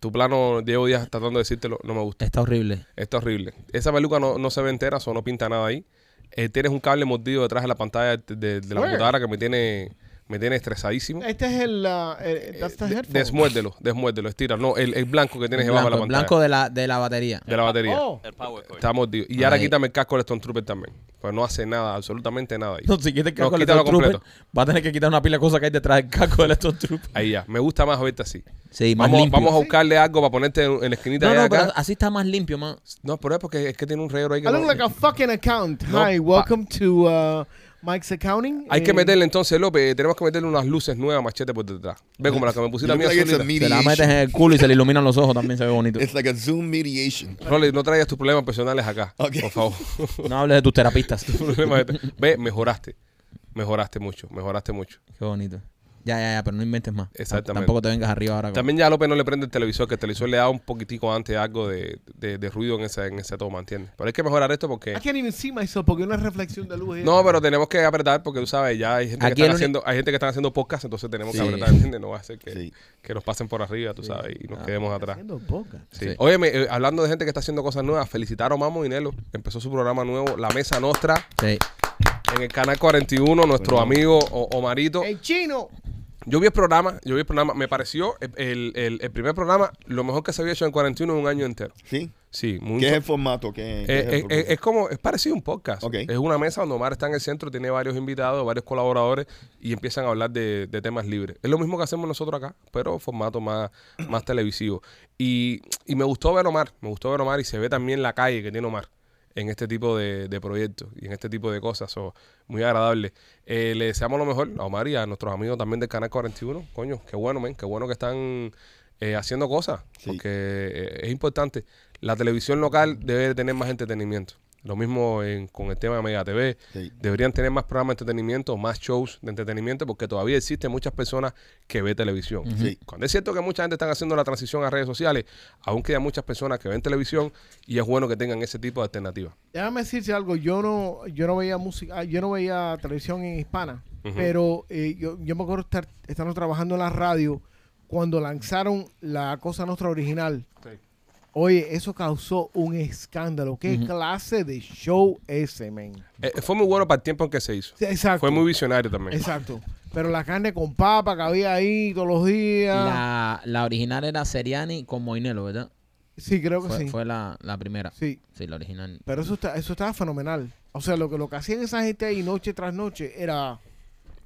Tu plano, llevo días tratando de decírtelo, no me gusta. Está horrible. Está horrible. Esa peluca no, no se ve entera, o no pinta nada ahí. Eh, tienes un cable mordido detrás de la pantalla de, de- de la computadora que me tiene, me tiene estresadísimo. Este es el, uh, el- that's the headphone. Desmuérdelo, desmuérdelo, estira. No, el, el blanco que tienes El debajo blanco, de el la pantalla. blanco de la, de la batería. de la batería. Oh, El power cord. Está mordido. Y ahora quítame el casco del Stone Trooper también. Pues no hace nada, absolutamente nada ahí. No, si quieres el No, casco del quítalo Stone Trooper, completo. va a tener que quitar una pila de cosas que hay detrás del casco del Stone Trooper. Ahí ya. Me gusta más ahorita así. Sí, más Vamos, limpio. vamos a buscarle algo para ponerte en, en la esquinita no, de no, acá. pero así está más limpio, más. No, pero es porque es que tiene un reguero ahí que I no- look like a fucking account. No, Hi, welcome to uh, Mike's Accounting. Hay que Eh, meterle entonces, López, tenemos que meterle unas luces nuevas machete por detrás. Ve como la que me pusiste a mí. Se la metes en el culo y se le iluminan los ojos, también se ve bonito. It's like a Zoom mediation. Rolly, no traigas tus problemas personales acá, por favor. No hables de tus terapistas. Ve, mejoraste. Mejoraste mucho, mejoraste mucho. Qué bonito. Ya, ya, ya, pero no inventes más. Exactamente. Tampoco te vengas arriba ahora. con- También ya López no le prende el televisor, que el televisor le da un poquitico antes algo de, de- de ruido en esa, en esa toma, ¿entiendes? Pero hay que mejorar esto porque... Even see myself porque una reflexión de luz. es- No, pero tenemos que apretar porque tú sabes, ya hay gente, Aquí que están uni- haciendo, hay gente que están haciendo podcast, entonces tenemos Sí. que apretar, ¿entiendes? No va a ser que, Sí. que nos pasen por arriba, tú sabes, y nos quedemos atrás. Haciendo podcast. Sí. Sí. Óyeme, eh, hablando de gente que está haciendo cosas nuevas, felicitar a Mamo Dinelo. Empezó su programa nuevo, La Mesa Nostra, Sí. En el canal 41, nuestro amigo O- Omarito. ¡El chino! Yo vi el programa, yo vi el programa, me pareció el, el- el- el primer programa lo mejor que se había hecho en 41 en un año entero. ¿Sí? Sí, muy ¿Qué es el formato? ¿Qué, qué Eh, es el eh, eh, es como, es parecido a un podcast. Ok. Es una mesa donde Omar está en el centro, tiene varios invitados, varios colaboradores y empiezan a hablar de, de temas libres. Es lo mismo que hacemos nosotros acá, pero formato más, más televisivo. Y, y me gustó ver a Omar, me gustó ver a Omar y se ve también la calle que tiene Omar en este tipo de, de proyectos y en este tipo de cosas. So, muy agradable. Eh, le deseamos lo mejor a Omar y a nuestros amigos también del Canal 41. Coño, qué bueno, men, qué bueno que están eh, haciendo cosas, Sí. porque eh, es importante. La televisión local debe de tener más entretenimiento. Lo mismo en- con el tema de Mega TV. Sí. Deberían tener más programas de entretenimiento, más shows de entretenimiento, porque todavía existen muchas personas que ven televisión. Sí. Cuando es cierto que mucha gente está haciendo la transición a redes sociales, aún quedan muchas personas que ven televisión y es bueno que tengan ese tipo de alternativas. Déjame decirte algo, yo no, yo no veía música, ah, yo no veía televisión en hispana, pero eh, yo, yo me acuerdo estar estando trabajando en la radio cuando lanzaron la cosa nuestra original. Oye, eso causó un escándalo. ¿Qué clase de show ese, men? Eh, fue muy bueno para el tiempo en que se hizo. Sí, Exacto. Fue muy visionario también. Exacto. Pero la carne con papa que había ahí todos los días. La, la original era Seriani con Moinelo, ¿verdad? Sí, creo que Fue, sí. fue la, la primera. Sí. Sí, la original. Pero eso está, eso estaba fenomenal. O sea, lo que, lo que hacían esa gente ahí noche tras noche era...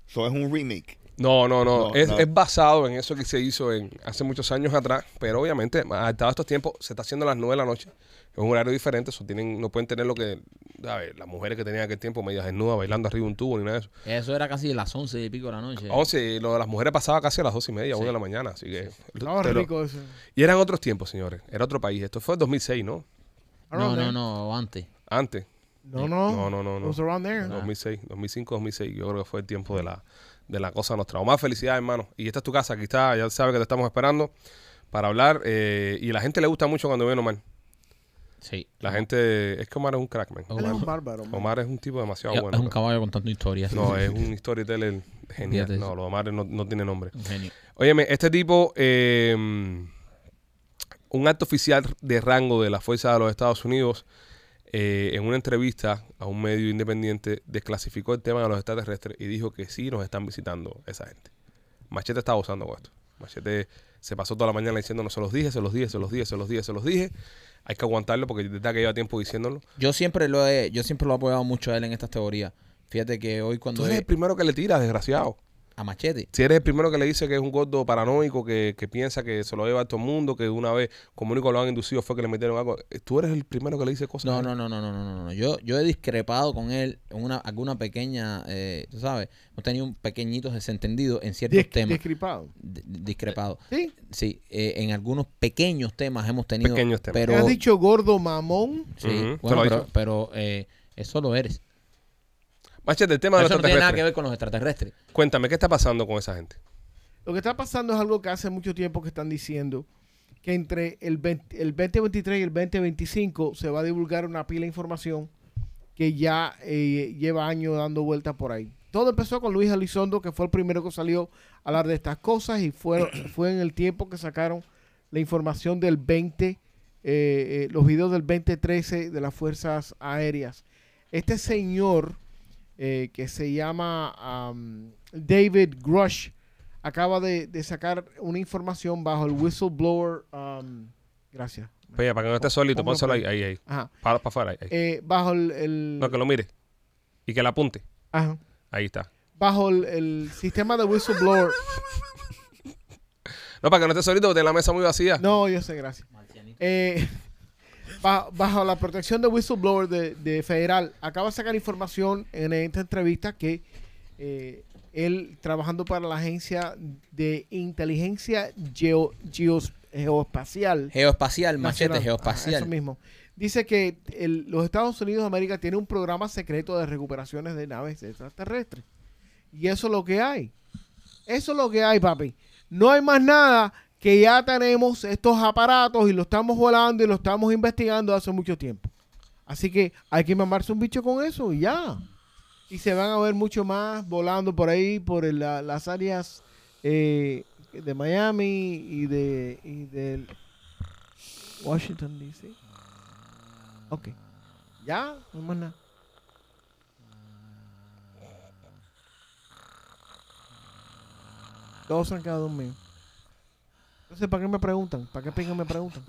So, es un remake. No, no, no. No, es, no. es basado en eso que se hizo en, hace muchos años atrás, pero obviamente, adaptado a estos tiempos, se está haciendo a las 9 de la noche. Es un horario diferente, eso tienen, no pueden tener lo que, a ver, las mujeres que tenían aquel tiempo, medias desnudas, bailando arriba de un tubo, ni nada de eso. Eso era casi las once y pico de la noche. 11, y lo de las mujeres pasaba casi a las 2 y media, 1 de la mañana, así que... Lo- rico eso. y eran otros tiempos, señores, era otro país. Esto fue en 2006, ¿no? No, no, there. no, antes. Antes, No, no. No, no, no, no. It was around there. 2006, 2005, 2006, yo creo que fue el tiempo de la, de la cosa nuestra. Omar, felicidades, hermano. Y esta es tu casa, aquí está, ya sabes que te estamos esperando para hablar. eh, y la gente le gusta mucho cuando ven a Omar. Sí. La gente, es que Omar es un crack, man. Él es un bárbaro. man. Omar es un tipo demasiado bueno. es un caballo contando historias. No, es un storyteller genial. Fíjate No, lo Omar no, no tiene nombre. Un genio. Óyeme, este tipo, eh, un alto oficial de rango de la Fuerza de los Estados Unidos, eh, en una entrevista a un medio independiente, desclasificó el tema de los extraterrestres y dijo que sí nos están visitando esa gente. Machete estaba usando con esto. Machete se pasó toda la mañana diciendo, no se los dije, se los dije, se los dije, se los dije, se los dije. Hay que aguantarlo porque desde que lleva tiempo diciéndolo. Yo siempre lo he, yo siempre lo he apoyado mucho a él en estas teorías. Fíjate que hoy Tú cuando eres he- el primero que le tira, desgraciado. A Machete. Si eres el primero que le dice que es un gordo paranoico, que, que piensa que se lo lleva a todo el mundo, que una vez, como único lo han inducido, fue que le metieron algo. eh, Tú eres el primero que le dice cosas. No, no, no, no, no, no, no, no. Yo, yo he discrepado con él en una, alguna pequeña, eh, tú sabes, hemos tenido un pequeñito desentendido en ciertos Dis- temas. Discripado. Di- discrepado. Sí. Sí, eh, en algunos pequeños temas hemos tenido. Pequeños temas. Pero, ¿Has dicho gordo mamón? sí, te bueno, pero, pero, eh, eso lo eres. Machete, el tema de los no tiene nada que extraterrestres. ver con los extraterrestres. Cuéntame, ¿qué está pasando con esa gente? Lo que está pasando es algo que hace mucho tiempo que están diciendo que entre el, 20 el 2023 y el 2025 se va a divulgar una pila de información que ya eh, lleva años dando vueltas por ahí. Todo empezó con Luis Elizondo, que fue el primero que salió a hablar de estas cosas y fue, fue en el tiempo que sacaron la información del 20, eh, eh, los videos del 2013 de las Fuerzas Aéreas. Este señor eh, que se llama um, David Grush acaba de, de sacar una información bajo el whistleblower. um, gracias. Pues para que no esté solito, pónselo ahí, ahí, ahí. Ajá. Para, para afuera, ahí. ahí. Eh, bajo el, el- No, que lo mire. Y que la apunte. ajá. Ahí está. bajo el, el sistema de whistleblower. No, para que no esté solito, porque tiene la mesa muy vacía. No, yo sé, gracias. Eh, ba- bajo la protección de whistleblower de, de federal, acaba de sacar información en esta entrevista que eh, él, trabajando para la agencia de inteligencia geo- geos- geoespacial, Geoespacial, machete, geoespacial. eso mismo, dice que el- los Estados Unidos de América tiene un programa secreto de recuperaciones de naves extraterrestres. Y eso es lo que hay. Eso es lo que hay, papi. No hay más nada que ya tenemos estos aparatos y lo estamos volando y lo estamos investigando hace mucho tiempo. Así que hay que mamarse un bicho con eso y ya. Y se van a ver mucho más volando por ahí, por la- las áreas eh, de Miami y de, Washington, D.C. Ok. Ya, no más nada. Todos han quedado dormidos. Entonces, ¿para qué me preguntan? ¿Para qué pinga me preguntan?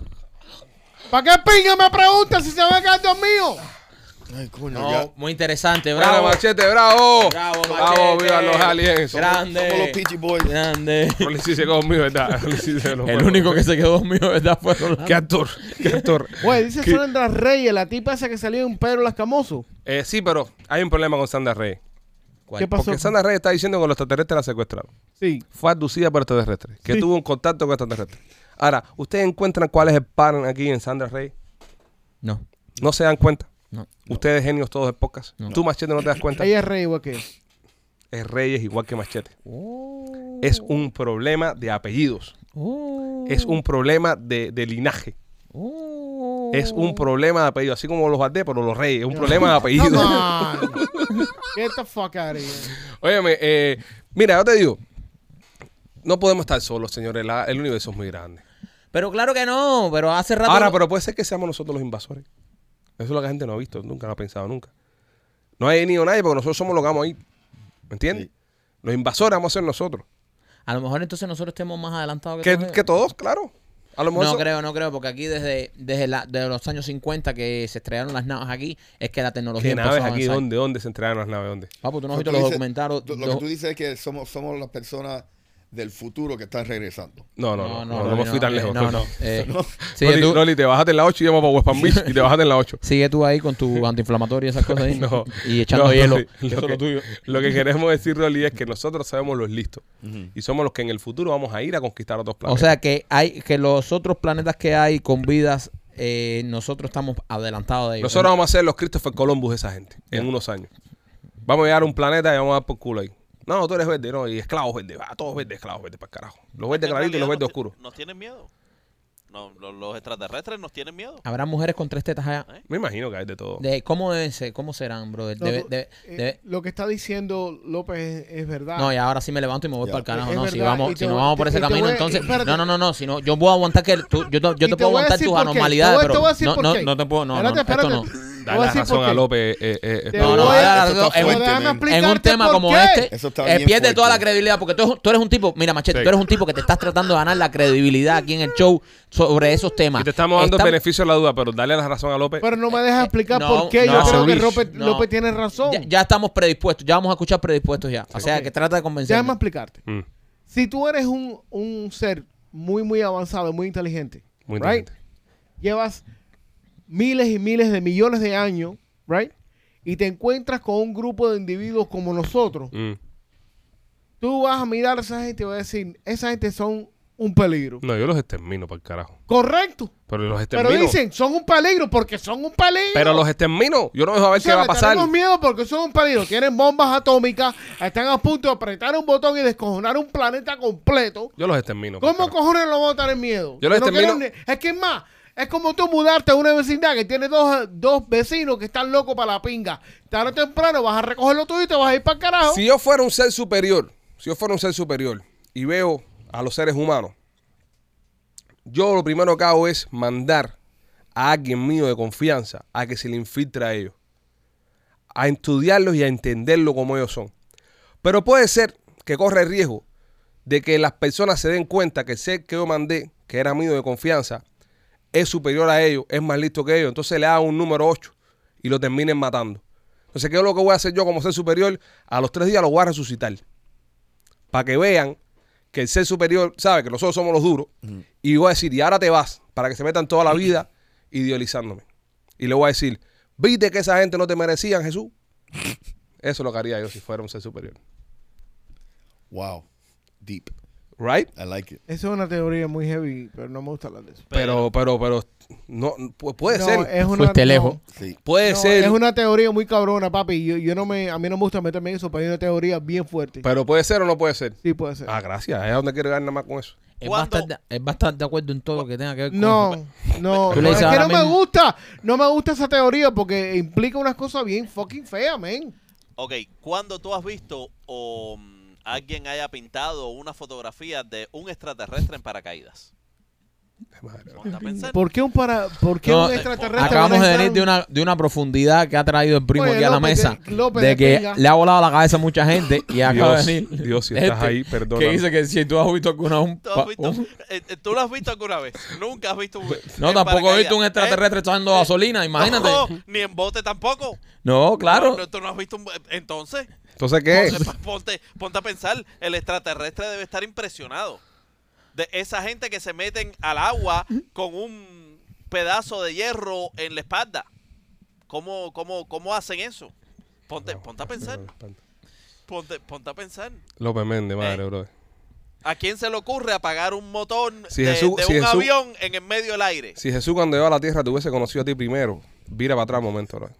¿Para qué pinga me preguntan si se van a quedar dormidos? Ay, coño, No, ya. muy interesante, Bravo, bravo. machete, bravo. Bravo, Bravo, Machete. viva los aliens. Grande. Somos los Peachy Boys. Grande. Rolly sí se quedó conmigo, ¿verdad? El único que se quedó dormido, ¿verdad? Fue Rolando. Qué actor, qué actor. Güey, dice ¿Qué? Sandra Reyes, la tipa esa que salió en Pedro Lascamoso. Eh, sí, pero hay un problema con Sandra Rey. ¿Qué pasó? Porque Sandra Rey está diciendo que los extraterrestres la secuestraron. Sí. Fue abducida por extraterrestres. Que Sí. tuvo un contacto con extraterrestres. Ahora, ¿ustedes encuentran cuál es el pattern aquí en Sandra Rey? No, ¿No se dan cuenta? no. Ustedes genios todos de pocas. No. Tú, Machete, no te das cuenta. Ella es rey igual que él. Es Reyes igual que Machete. Es un problema de apellidos. Oh. Es un problema de, de linaje. Oh. Es un problema de apellido. Así como los Valdés, pero los Reyes. Es un problema de apellido. Come on. Get the fuck out of here. Óyeme, eh, mira, yo te digo. No podemos estar solos, señores. La- el universo es muy grande. Pero claro que no, pero hace rato. Ahora, pero puede ser que seamos nosotros los invasores. Eso es lo que la gente no ha visto, nunca lo ha pensado nunca. No hay ni nadie porque nosotros somos los que vamos ahí. ¿Me entiendes? Sí. Los invasores vamos a ser nosotros. A lo mejor entonces nosotros estemos más adelantados que, Que, todos que todos, claro. A lo mejor No creo, no creo, porque aquí desde, desde la, de los años 50 que se estrellaron las naves aquí, es que la tecnología ¿Qué empezó naves a aquí? ¿Dónde? ¿Dónde se entregaron las naves? ¿Dónde? Papu, tú no has visto los dice- documentarios. Lo, lo que tú dices es que somos, somos las personas del futuro que están regresando. No, no, no. No, no, me fui tan eh, lejos. No, no. eh, Rolly, te bajaste en la 8 y vamos para West Palm Beach y te bajaste en la 8. sigue tú ahí con tu antiinflamatorio y esas cosas ahí. No, y echando no, hielo. Lo, es lo que, tuyo. lo que queremos decir, Rolly, es que nosotros sabemos los listos. Y somos los que en el futuro vamos a ir a conquistar otros O planetas. sea que hay que los otros planetas que hay con vidas, eh, nosotros estamos adelantados de ellos. Nosotros vamos a ser los Christopher Columbus de esa gente en unos años. Vamos a llegar a un planeta y vamos a dar por culo ahí. No, tú eres verde, no, y esclavos verdes. Va, todos verdes, esclavos verdes para el carajo. Los verdes claritos y los verdes oscuros. Nos tienen miedo. No, lo- los extraterrestres nos tienen miedo. Habrá mujeres con tres tetas allá. Me imagino que hay de todo. De, ¿Cómo deben ser? ¿Cómo serán, brother? No, Debe- tú- debe- eh, debe- lo que está diciendo López es, es verdad. No, y ahora sí me levanto y me voy Ya. para el carajo. Es No, si vamos, si nos vamos por ese camino, voy entonces. espérate. No, no, no, no. Si no, yo puedo aguantar que tú, yo, te- yo Y te, te puedo aguantar tus anormalidades, pero no, no, no te puedo. No, Espérate, no, esto no. A la razón a. López. eh, No, no, la razón. En un- fuerte, en tema como qué. este, eh, pierde toda la credibilidad porque tú, tú eres un tipo, mira, Machete, Sí. tú eres un tipo que te estás tratando de ganar la credibilidad aquí en el show sobre esos temas. Y te estamos dando el beneficio de la duda, pero dale la razón a López. Pero no me dejas explicar no, por qué no, yo creo que López, no. López tiene razón. Ya, ya estamos predispuestos, ya vamos a escuchar predispuestos ya. O sea, que trata de convencerme. Déjame explicarte. Mm, Si tú eres un, un ser muy, muy avanzado, muy inteligente, muy right? inteligente. llevas miles y miles de millones de años, right? Y te encuentras con un grupo de individuos como nosotros, Mm. tú vas a mirar a esa gente y vas a decir, esa gente son un peligro. No, yo los extermino para el carajo. Correcto. Pero los Pero extermino. dicen, son un peligro porque son un peligro. Pero los extermino. Yo no dejo a ver O sea, qué va a pasar. Tenemos miedo porque son un peligro. Tienen bombas atómicas, están a punto de apretar un botón y descojonar un planeta completo. Yo los extermino. ¿Cómo cojones no vamos a tener miedo? Yo los no extermino- quiero Es que es más, es como tú mudarte a una vecindad que tiene dos, dos vecinos que están locos para la pinga. Tarde o temprano vas a recogerlo todo y te vas a ir para el carajo. Si yo fuera un ser superior, si yo fuera un ser superior y veo a los seres humanos, yo lo primero que hago es mandar a alguien mío de confianza a que se le infiltre a ellos, a estudiarlos y a entenderlo como ellos son. Pero puede ser que corre el riesgo de que las personas se den cuenta que el ser que yo mandé, que era mío de confianza, es superior a ellos, es más listo que ellos. Entonces le hagan un número 8 y lo terminen matando. Entonces, ¿qué es lo que voy a hacer yo como ser superior? A los tres días los voy a resucitar. Para que vean que el ser superior sabe que nosotros somos los duros. Y voy a decir, y ahora te vas, para que se metan toda la vida idealizándome. Y le voy a decir, ¿viste que esa gente no te merecían, Jesús? Eso es lo que haría yo si fuera un ser superior. Wow. Deep. Right? I like it. Eso es una teoría muy heavy, pero no me gusta hablar de eso. Pero, pero, pero, no, pu- puede No, ser. es una, Fuiste no, lejos. Sí. Puede no, ser. Es una teoría muy cabrona, papi. Yo, yo no me, a mí no me gusta meterme en eso, pero hay una teoría bien fuerte. Pero puede ser o no puede ser. sí, puede ser. Ah, gracias. Es donde quiero llegar nada más con eso. Es bastante, es bastante de acuerdo en todo lo que tenga que ver con No, no, Tú le no, es que no me gusta, no me gusta esa teoría porque implica unas cosas bien fucking feas, man. Ok, ¿cuándo tú has visto o mm, alguien haya pintado una fotografía de un extraterrestre en paracaídas? Madre, Ponte a pensar. ¿Por qué un para, por qué No, un eh, extraterrestre Acabamos de venir de una, de una profundidad que ha traído el primo Oye, aquí a la López, mesa. de- López de de que pinga. le ha volado la cabeza a mucha gente y acaba Dios, de venir. Dios, si estás ahí, perdóname. Que dice que si tú has visto alguna un, ¿Tú, has pa- visto- un- eh, eh, ¿Tú lo has visto alguna vez? Nunca has visto un. No, en tampoco he visto un paracaídas, extraterrestre ¿eh? echando gasolina, imagínate. No, ni en bote tampoco. No, claro. No, no, tú no has visto un. Entonces, Entonces, ¿qué es? ponte, ponte, ponte a pensar. El extraterrestre debe estar impresionado. De esa gente que se meten al agua con un pedazo de hierro en la espalda. ¿Cómo, cómo, cómo hacen eso? Ponte, ponte a pensar. Ponte, ponte a pensar. López Méndez, madre, Eh. bro. ¿A quién se le ocurre apagar un motor Si de, Jesús- de si un Jesús- avión en el medio del aire? Si Jesús cuando llegó a la tierra te hubiese conocido a ti primero, vira para atrás un momento, bro.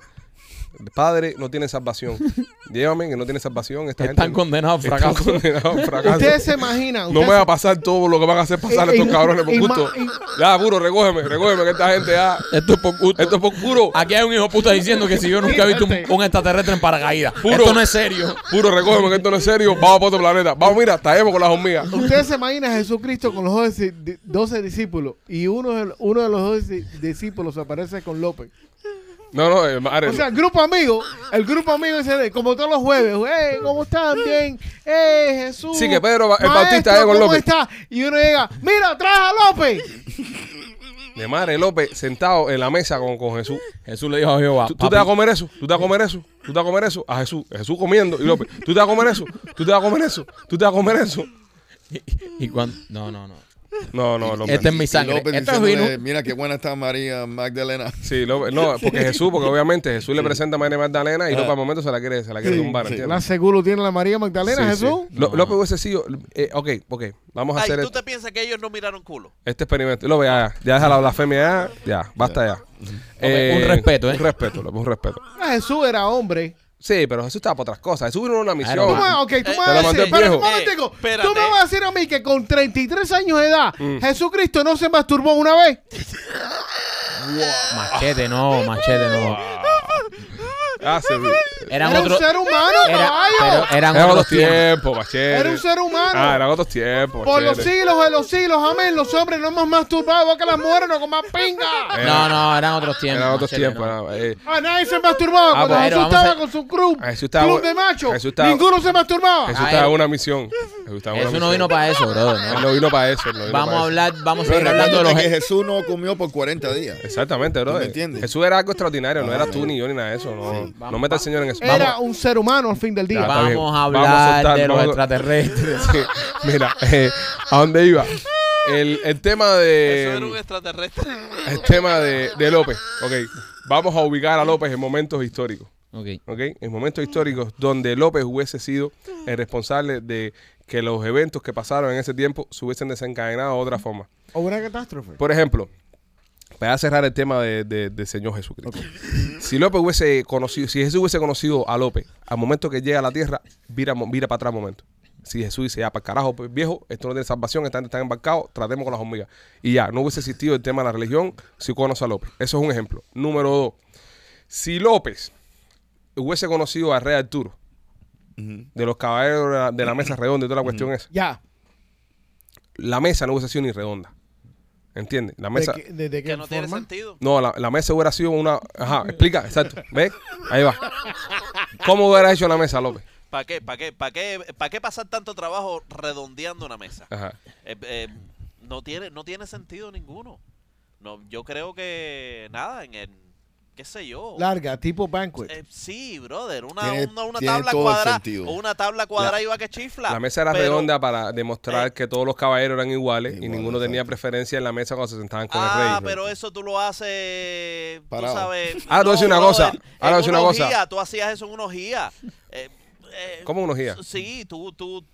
El padre no tiene salvación. Llévame que no tiene salvación. Esta Están gente condenados al fracaso. fracaso. Ustedes se imaginan. No me va a pasar todo lo que van a hacer pasar estos cabrones por gusto. Ya, puro, recógeme, recógeme que esta gente ya. Esto es por gusto. Esto es por puro. Aquí hay un hijo puta diciendo que si yo nunca he visto un, un extraterrestre en paracaídas. Puro. Esto no es serio. Puro, recógeme que esto no es serio. Vamos para otro planeta. Vamos, mira, traemos con las hormigas. Ustedes se imaginan a Jesucristo con los 12, di- 12 discípulos y uno de, uno de los 12 discípulos aparece con López. No, no, eh, madre. O sea, el grupo amigo, el grupo amigo ese de, como todos los jueves, hey, ¿cómo están? Bien, hey, Jesús. Sí, que Pedro, el Maestro, Bautista llega con ¿cómo López. está? Y uno llega, mira, trae a López. de madre López sentado en la mesa con, con Jesús. Jesús le dijo a Jehová. ¿Tú, tú te vas a comer eso? ¿Tú te vas a comer eso? ¿Tú te vas a comer eso? A Jesús. Jesús comiendo. Y López, ¿tú te vas a comer eso? ¿Tú te vas a comer eso? ¿Tú te vas a comer eso? Y cuando, no, no, no. No, no, López. Este es mi sangre. López Esto es vino. Mira qué buena está María Magdalena. Sí, López. No, porque Jesús, porque obviamente Jesús le presenta a María Magdalena y López al momento se la quiere, se la quiere tumbar, La ¿entiendes? seguro tiene la María Magdalena, Sí, Jesús. sí. Lo- López hubiese sido. eh, ok, ok. Vamos a Ay, hacer ¿tú este, te piensas que ellos no miraron culo? este experimento. López, ya, ya, ya deja la blasfemia ya. Ya, basta ya. un respeto, ¿eh? Un respeto, López, un respeto. Ah, Jesús era hombre. Sí, pero Jesús estaba por otras cosas. Jesús vino en una misión. Tú me, ok, tú me vas a decir, espera un momentico. Eh, tú me vas a decir a mí que con 33 años de edad, Mm. Jesucristo no se masturbó una vez. Machete, no, machete, no. Ah, Era otros. un ser humano, Era. Pero eran Eran otros tiempos. Era un ser humano. Ah, eran otros tiempos, Por los siglos de los siglos, amén. Los hombres no hemos masturbado que las mujeres no coman pinga. No, no, eran otros tiempos. Eran otros machete, tiempos. no. era, eh, Ah, nadie se masturbaba Ah, cuando Jesús estaba con su club. Jesús estaba- club de machos. Jesús estaba- Ninguno se masturbaba. Jesús Ah, estaba en una misión. Jesús estaba en una Eso no misión. vino para eso, brother. Él ¿no? no vino para eso. él no vino Vamos para a eso. hablar, vamos a Pero seguir hablando de los. que Jesús no comió por 40 días. Exactamente, bro. me entiendes? Jesús era algo extraordinario, no sí. tú ni yo ni nada de eso. No, no meta al Señor en eso. Era Vamos, un ser humano al fin del día. Vamos a Vamos a hablar soltar, de los extraterrestres. Sí, mira, eh, ¿a dónde iba? El, el tema Eso era un de extraterrestre. el tema de, de López. Ok, vamos a ubicar a López en momentos históricos. Ok. ¿ok? En momentos históricos donde López hubiese sido el responsable de que los eventos que pasaron en ese tiempo se hubiesen desencadenado de otra forma. O una catástrofe. Por ejemplo, para cerrar el tema de, de- del Señor Jesucristo. Si López hubiese conocido, si Jesús hubiese conocido a López, al momento que llega a la tierra, vira, vira para atrás un momento. Si Jesús dice, ya, para el carajo, pues, viejo, esto no tiene salvación, están, están embarcados, tratemos con las hormigas. Y ya, no hubiese existido el tema de la religión si conoce a López. Eso es un ejemplo. Número dos, si López hubiese conocido a Rey Arturo, de los caballeros de la, de la mesa redonda y toda la cuestión esa, Ya. la mesa no hubiese sido ni redonda. ¿Entiendes? La mesa... ¿De, qué- de- de qué Que no tiene sentido. No, la, la mesa hubiera sido una. Ajá, explica, exacto. ¿Ves? Ahí va. ¿Cómo hubiera hecho la mesa, López? ¿Para qué, para qué, para qué, para qué pasar tanto trabajo redondeando una mesa? Ajá. Eh, eh, no tiene, no tiene sentido ninguno. No, yo creo que nada en el, qué sé yo. Larga, tipo banquet. Eh, sí, brother, una, Tiene- una, una tiene tabla cuadrada sentido. o una tabla cuadrada iba que chifla. La mesa era pero- redonda para demostrar Eh. que todos los caballeros eran iguales y ninguno tenía preferencia en la mesa cuando se sentaban con Ah, el rey. pero eso tú lo haces, Parado. tú sabes. Ah, a decir una cosa, brother, ahora te voy a en decir una una cosa. tú hacías eso en una orgía. Eh, eh, ¿Cómo una orgía? Sí, tú, tú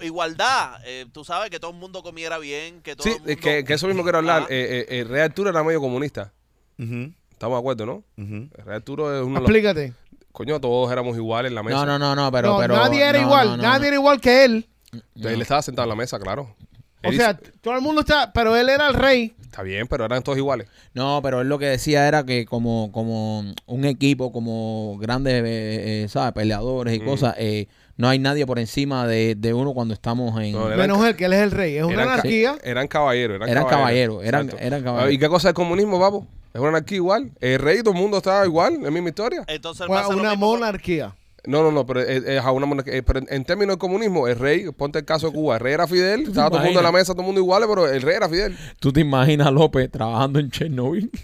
igualdad. eh, tú sabes que todo el mundo comiera bien, que todo Sí, el mundo... es que, que eso mismo quiero hablar. Ah. Eh, eh, el Rey Arturo era medio comunista. Ujú, Estamos de acuerdo, ¿no? ujú. El Rey Arturo es uno de los... Explícate. Coño, todos éramos iguales en la mesa. No, no, no, no, pero. no, pero nadie era no, igual, no, no, nadie no. era igual que él. Él estaba sentado en la mesa, claro. O Él sea, hizo- todo el mundo está, pero él era el rey. está bien, pero eran todos iguales. No, pero él lo que decía era que como, como un equipo, como grandes, eh, eh, ¿sabes? Peleadores y Mm. cosas, eh, no hay nadie por encima de, de uno cuando estamos en... No, Eran Menos él, que él es el rey. Es una Eran, anarquía. eran caballeros. Eran, Eran caballeros, caballeros, eran- eran caballeros. ¿Y qué cosa es el comunismo, papo? Es una anarquía igual. El rey todo el mundo está igual, es la misma historia. Entonces, Bueno, pasa lo una monarquía. No, no, no, pero, es, es a una monarquía. Eh, pero en, términos de comunismo, el rey, ponte el caso de Cuba, el rey era Fidel, estaba todo el mundo en la mesa, todo el mundo igual, pero el rey era Fidel. ¿Tú te imaginas a López trabajando en Chernobyl?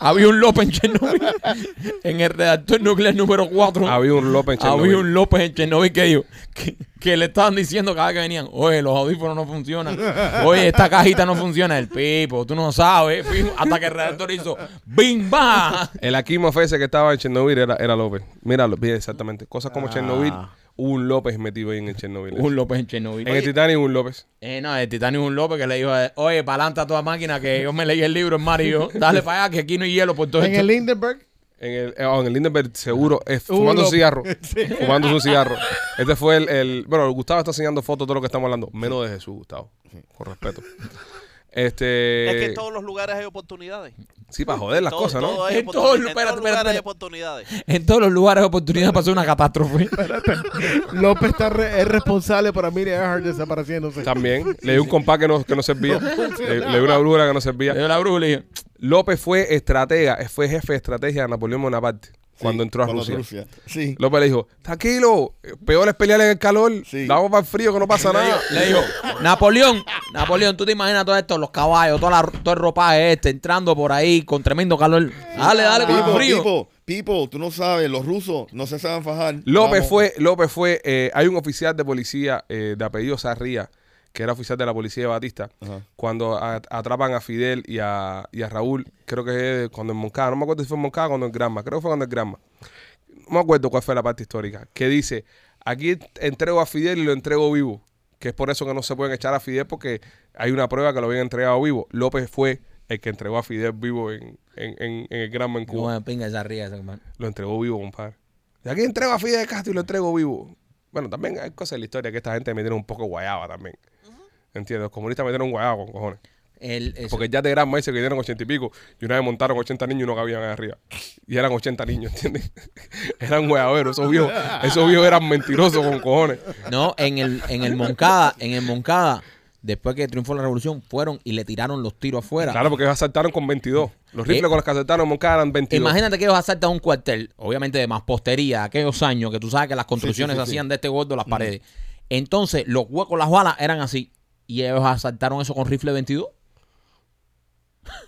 Había un López en Chernobyl. en el redactor nuclear número 4. Había un López en Chernobyl. Había un López en Chernobyl que dijo que, que le estaban diciendo cada vez que venían, oye, los audífonos no funcionan, oye, esta cajita no funciona, el pipo, tú no sabes, hasta que el redactor hizo ¡Bim, ba! El Akimov ese que estaba en Chernobyl era, era López. Míralo, exactamente. Cosas como Chernobyl, hubo un López metido ahí en el Chernobyl. Un López en Chernobyl. en el Titanic un López. Eh, no, el Titanic es un López que le dijo, oye, pa'lante a toda máquina, que yo me leí el libro en mar y yo, dale para allá, que aquí no hay hielo por todo En esto. el Lindenberg. En el, eh, oh, en el Lindenberg, seguro, eh, Hubo fumando un López. cigarro. Fumando un cigarro. Este fue el, el- Bueno, Gustavo está enseñando fotos de todo lo que estamos hablando. Menos de Jesús, Gustavo. Con respeto. Este. Es que en todos los lugares hay oportunidades. Sí, para joder las Todo- cosas, ¿no? todo hay En todos los- en espérate, todos espérate, hay espérate. oportunidades. En todos los lugares de oportunidad pasó una catástrofe. López está re- es responsable por Amelia Earhart desapareciéndose. También. Le di un compás que no, que no servía. Le, le di una brújula que no servía. Le dio la bruja y López fue estratega, fue jefe de estrategia de Napoleón Bonaparte cuando entró a cuando Rusia. Sí. López le dijo, tranquilo, peor es pelear en el calor, Sí. vamos para el frío que no pasa nada. le dijo, Napoleón, Napoleón, tú te imaginas todo esto, los caballos, toda la, todo el ropaje este, entrando por ahí con tremendo calor. Dale, dale, con People, frío. people, people, tú no sabes, los rusos no se saben fajar. López Vamos. fue, López fue, eh, hay un oficial de policía eh, de apellido Sarría, que era oficial de la policía de Batista, Ajá. cuando a- atrapan a Fidel y a, y a Raúl, creo que es cuando en Moncada, no me acuerdo si fue en Moncada o cuando en Granma, creo que fue cuando en Granma. No me acuerdo cuál fue la parte histórica, que dice, aquí entrego a Fidel y lo entrego vivo, que es por eso que no se pueden echar a Fidel porque hay una prueba que lo habían entregado vivo. López fue el que entregó a Fidel vivo en, en, en- en el Granma en Cuba. Bueno, pinga esa ría ese hermano. Lo entregó vivo, compadre. De aquí entrego a Fidel Castro y lo entrego vivo. Bueno, también hay cosas en la historia que esta gente me tiene un poco guayaba también. ¿Entiendes? Los comunistas me tienen un guayaba con cojones. El, eso- Porque ya de gran dice que dieron ochenta y pico y una vez montaron 80 niños y no cabían ahí arriba. Y eran 80 niños, ¿entiendes? eran guayaberos. Esos viejos, esos viejos eran mentirosos con cojones. No, en el, en el Moncada, en el Moncada, después que triunfó la revolución, fueron y le tiraron los tiros afuera. Claro, porque ellos asaltaron con 22. Los rifles Eh, con los que asaltaron Moncada eran 22. Imagínate que ellos asaltan un cuartel, obviamente de mampostería, aquellos años que tú sabes que las construcciones sí, se sí. hacían de este gordo las paredes. Entonces, los huecos, las balas eran así. Y ellos asaltaron eso con rifle 22.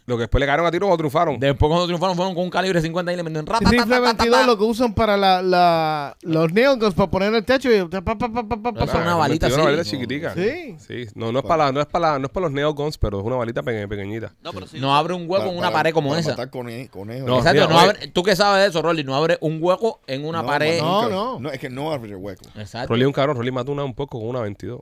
Lo que después le cayeron a tiros o triunfaron. Después, cuando triunfaron, fueron con un calibre 50 y le metieron rata, Rifle 22 lo que usan para la, la, los neons para poner en el techo y pa, pa, pa, pa, pa, pa, Eso es pa. una balita 22, así. Una balita chiquitica. Sí. Sí. No, no es para la- no es para la- no es para los neoguns, pero es una balita peque- pequeñita. No, pero si No abre un hueco Para- en una para- pared como para esa. No, Exacto, mira, no abre- tú que sabes de eso, Rolly, no abre un hueco en una No, pared. no. No, es que no abre el hueco. Exacto. Rolly es un cabrón. Rolly mató una un poco con una 22.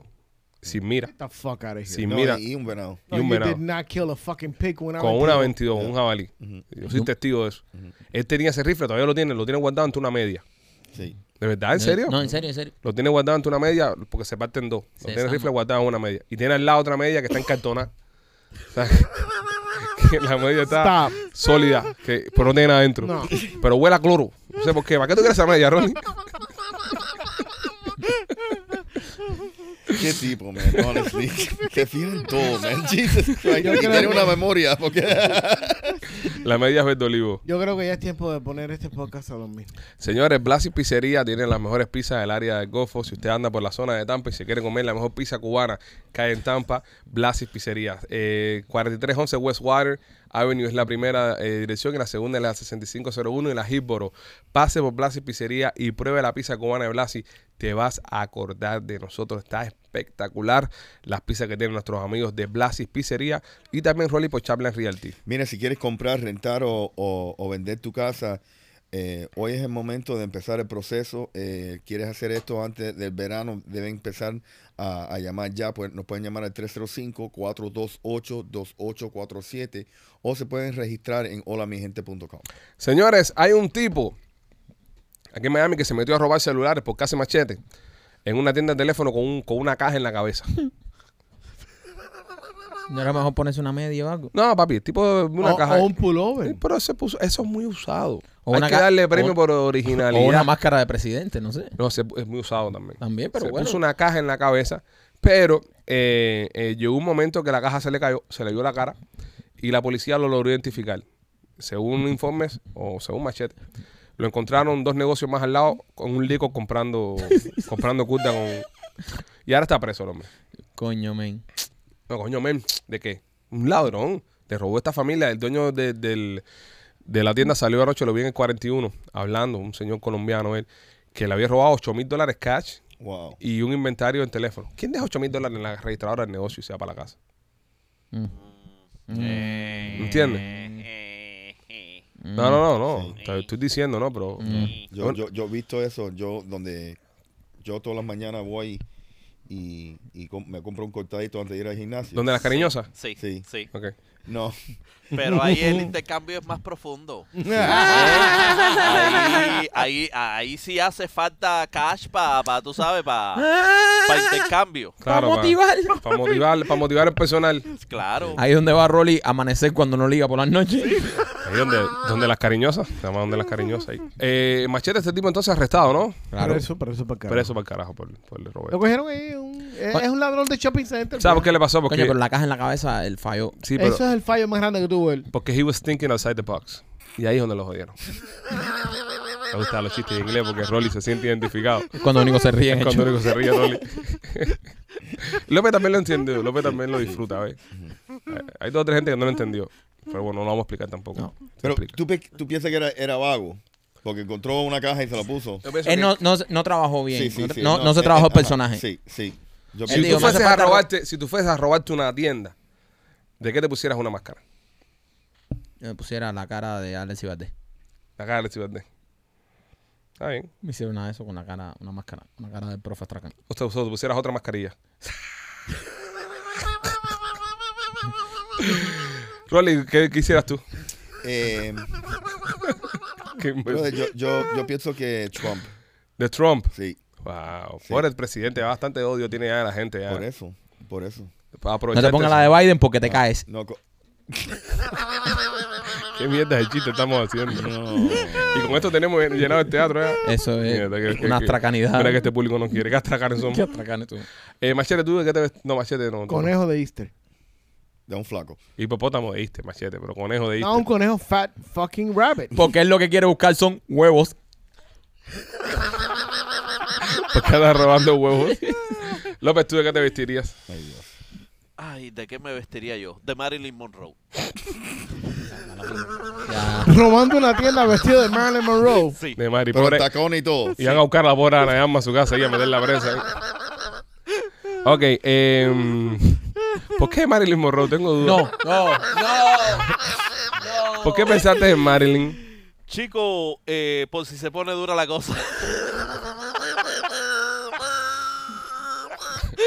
Sin mira. Get the fuck out of here. Sin No, mira. y un venado. No, y un you venado. did not kill a fucking pig con una Con una 22. 22, un jabalí. Yo soy testigo de eso. Él tenía ese rifle, todavía lo tiene, lo tiene guardado ante una media. Sí. ¿De verdad? ¿En serio? No, en serio, en serio. Lo tiene guardado ante una media porque se parte en dos. Lo tiene el rifle guardado en una media. Y tiene al lado otra media que está sea, que la media está Stop. sólida, que, pero no tiene nada adentro. No. Pero huele a cloro. No sé por qué. ¿Para qué tú quieres esa media, Ronnie? Qué tipo, man, honestly. Se fija en todo, man. Jesus Christ. Yo Y creo tiene que- una memoria, porque... La media es verde olivo. Yo creo que ya es tiempo de poner este podcast a dormir. Señores, Blasi Pizzería tiene las mejores pizzas del área del Golfo. Si usted anda por la zona de Tampa y se quiere comer la mejor pizza cubana que hay en Tampa, Blasi Pizzería. Eh, 4311 Westwater Avenue es la primera eh, dirección y la segunda es la 6501 y la Hillsboro. Pase por Blasi Pizzería y pruebe la pizza cubana de Blasi. Te vas a acordar de nosotros. Está espectacular las pizzas que tienen nuestros amigos de Blasi Pizzería y también Rolly por Chaplin Realty. Mira, si quieres comprar, rentar o, o- o vender tu casa, Eh, hoy es el momento de empezar el proceso. Eh, ¿Quieres hacer esto antes del verano? Deben empezar a, a llamar ya. Pues nos pueden llamar al 305-428-2847 o se pueden registrar en holamigente.com. Señores, hay un tipo aquí en Miami que se metió a robar celulares por casi machete en una tienda de teléfono con, un- con una caja en la cabeza. ¿No era mejor ponerse una media o algo? No, papi, tipo de una o, caja. o un pullover. Sí, pero ese puso- eso es muy usado. O Hay una que darle premio o- por O originalidad. una máscara de presidente, no sé. No, se- es muy usado también. También, pero se bueno. puso una caja en la cabeza, pero eh, eh, llegó un momento que la caja se le cayó, se le vio la cara y la policía lo logró identificar. Según informes o según Machete, lo encontraron dos negocios más al lado con un lico comprando comprando curda con y ahora está preso el hombre. Coño, men. No, coño, men, ¿de qué? Un ladrón. Le robó a esta familia. El dueño de, del- de la tienda salió anoche, lo vi en el 41, hablando, un señor colombiano él, que le había robado 8 mil dólares cash Wow. y un inventario en teléfono. ¿Quién deja 8 mil dólares en la registradora del negocio y se va para la casa? Mm. ¿Entiendes? No, no, no, no. Sí. Te estoy diciendo, ¿no? Pero. Yo, Bueno. yo, yo he visto eso, yo donde yo todas las mañanas voy y, y com- me compro un cortadito antes de ir al gimnasio. ¿Dónde las cariñosas? Sí, Sí. sí. Ok. No, Pero ahí el intercambio es más profundo. ahí, ahí, ahí sí hace falta cash para, pa, tú sabes, para intercambio. Claro, motivar. Para motivar, para motivar el personal. Claro. Ahí donde va Rolly a amanecer cuando no liga por las noches. Ahí donde, donde las cariñosas. Se llama donde las cariñosas ahí. Eh, machete, este tipo entonces arrestado, ¿no? Claro. Por eso, por eso, para Preso para el carajo por, por el Lo Roberto. cogieron ahí. Un, es, es un ladrón de shopping center. ¿Sabes por qué le pasó? Porque, Coño, pero la caja en la cabeza, el fallo. sí, pero, Eso es el fallo más grande que tuvo él. porque he was thinking outside the box. Y ahí es donde lo jodieron. Me gustan los chistes en inglés porque Rolly se siente identificado. Cuando único se ríe. Es cuando único se ríe Rolly. López también lo entendió. López también lo disfruta, ¿ves? Hay- Hay dos o tres gente que no lo entendió. Pero bueno, no lo vamos a explicar tampoco. No. Pero tú, tú piensas que era, era vago, porque encontró una caja y se la puso. Él no, no, no trabajó bien. Sí, sí, no, sí, no- no se eh, trabajó eh, el personaje. ajá, Sí, sí. Yo Si tú, hace fueses a robarte, si tú fueses a robarte una tienda, ¿de qué te pusieras una máscara? Me pusiera la cara de Alex Ibate. La cara de Ciudad Está bien. Me hicieron una de eso con la cara, una máscara, una cara del profe Strachan. O sea, o sea, te pusieras otra mascarilla. Rolly, ¿qué, qué hicieras tú? eh, ¿Qué- brother, yo, yo, yo pienso que Trump, de Trump. sí, Wow. Sí. Por el presidente, bastante odio tiene ya la gente. Ya. por eso, por eso. Para No te pongas eso. la de Biden porque te caes. No, co- ¿Qué mierda de chiste estamos haciendo? no. Y con esto tenemos llenado el teatro. ¿ya? Eso es Mierda, que- que- una que- astracanidad. Mira que este público no quiere. ¿Qué astracanes somos? ¿Qué astracanes tú? Eh, machete, ¿tú de qué te ves? No, machete no. tú no. Conejo de Easter. De un flaco. Hipopótamo de Iste, machete, pero conejo de Iste. No, un conejo fat fucking rabbit. Porque él lo que quiere buscar son huevos. Porque anda robando huevos. López, ¿tú de qué te vestirías? Ay, Dios. Ay, ¿de qué me vestiría yo? De Marilyn Monroe. Ya. Robando una tienda vestido de Marilyn Monroe. Sí. De Mari. Pero Pobre- tacones y todo. Y van a buscar la Yama a su casa y a meter la presa. ahí. Ok, eh, ¿por qué Marilyn Monroe? Tengo dudas. No, no, no. ¿Por qué pensaste en Marilyn? Chico, eh, por si se pone dura la cosa.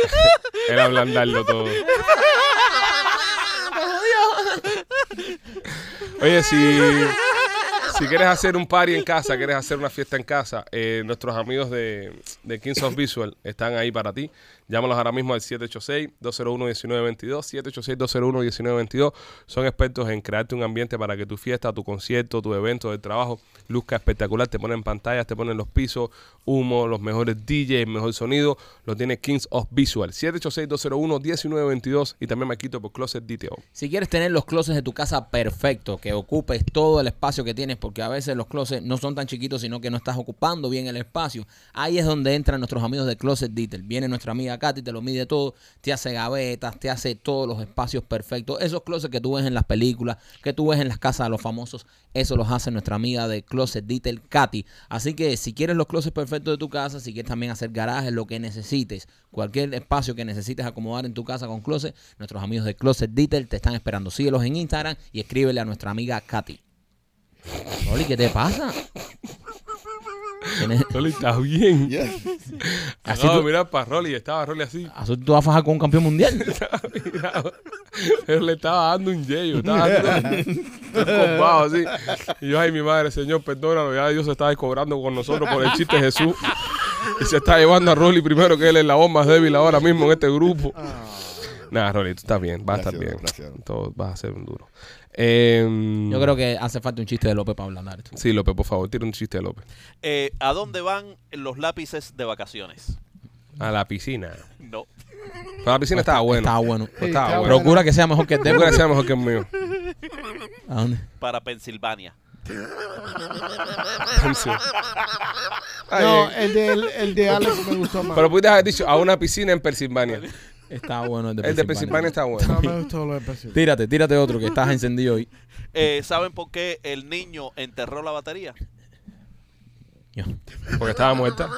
Era ablandarlo todo. Oye, si, si quieres hacer un party en casa, quieres hacer una fiesta en casa, eh, nuestros amigos de, de Kings of Visual están ahí para ti. Llámalos ahora mismo al 786-201-1922. 786-201-1922. Son expertos en crearte un ambiente para que tu fiesta, tu concierto, tu evento del trabajo luzca espectacular. Te ponen pantallas, te ponen los pisos, humo, los mejores DJs, mejor sonido. Lo tiene Kings of Visual. 786-201-1922. Y también me quito por Closet Detail. Si quieres tener los closets de tu casa perfecto, que ocupes todo el espacio que tienes, porque a veces los closets no son tan chiquitos, sino que no estás ocupando bien el espacio, ahí es donde entran nuestros amigos de Closet Detail. Viene nuestra amiga Katy, te lo mide todo, te hace gavetas, te hace todos los espacios perfectos. Esos closets que tú ves en las películas, que tú ves en las casas de los famosos, eso los hace nuestra amiga de Closet Detail, Katy. Así que si quieres los closets perfectos de tu casa, si quieres también hacer garajes, lo que necesites, cualquier espacio que necesites acomodar en tu casa con closet, nuestros amigos de Closet Detail te están esperando. Síguelos en Instagram y escríbele a nuestra amiga Katy. Oli, ¿qué te pasa? Tienes- Rolly, ¿estás bien? Yeah. Así Acabo de tú- mirar para Rolly y estaba Rolly así. Así tú vas a fajar con un campeón mundial. Mirado. Pero le estaba dando un yello. Estaba dando un combado así. Y yo, ay, mi madre, Señor, perdónalo. Ya Dios se está descobrando con nosotros por el chiste de Jesús. Y se está llevando a Rolly primero, que él es la voz más débil ahora mismo en este grupo. Nada, Rolly, tú estás bien. Vas a estar Gracias, bien. gracias. Todo vas a ser un duro. Eh, Yo creo que hace falta un chiste de López para esto. Sí, López, por favor, tira un chiste de López. Eh, ¿A dónde van los lápices de vacaciones? A la piscina. No. Pero la piscina estaba bueno. Estaba bueno. Estaba está bueno. Procura que sea mejor que el de Tengo que sea mejor que el mío. ¿A dónde? Para Pensilvania. Ay, No, el de, el de Alex me gustó más. Pero pudiste haber dicho a una piscina en Pensilvania. Estaba bueno el de El de Pensilvania está bueno. no me gustó lo de Pensilvania. Tírate, tírate otro que estás encendido hoy. Eh, ¿Saben por qué el niño enterró la batería? Porque estaba muerta.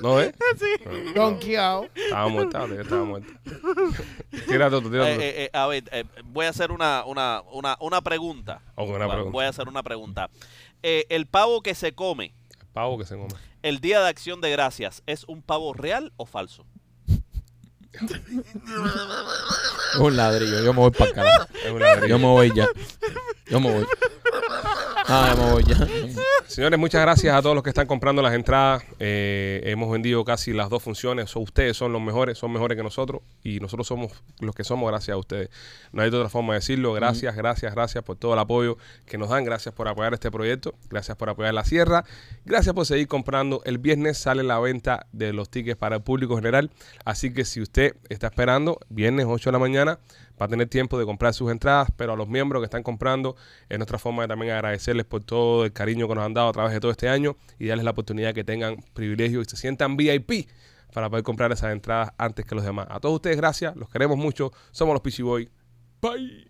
¿No eh? Donkeado. Estaba muerta, estaba muerta. Tírate otro, tírate Eh, otro. eh, eh, a ver, eh, voy a hacer una, una, una, una pregunta. Ok, una Va- pregunta. Voy a hacer una pregunta. Eh, ¿El pavo que se come Pavo que se come. el día de acción de gracias es un pavo real o falso? Un ladrillo. Yo me voy para. Es ladrillo. Yo me voy ya. Yo me voy. Ah, me voy ya. Señores, muchas gracias a todos los que están comprando las entradas. Eh, hemos vendido casi las dos funciones. So, ustedes son los mejores, son mejores que nosotros y nosotros somos los que somos gracias a ustedes. No hay otra forma de decirlo. Gracias, gracias, gracias por todo el apoyo que nos dan. Gracias por apoyar este proyecto. Gracias por apoyar la sierra. Gracias por seguir comprando. El viernes sale la venta de los tickets para el público general. Así que si usted está esperando, viernes 8 de la mañana, va a tener tiempo de comprar sus entradas, pero a los miembros que están comprando es nuestra forma de también agradecerles por todo el cariño que nos han dado a través de todo este año y darles la oportunidad que tengan privilegios y se sientan VIP para poder comprar esas entradas antes que los demás. A todos ustedes, gracias, los queremos mucho, somos los Peachy Boys. Bye.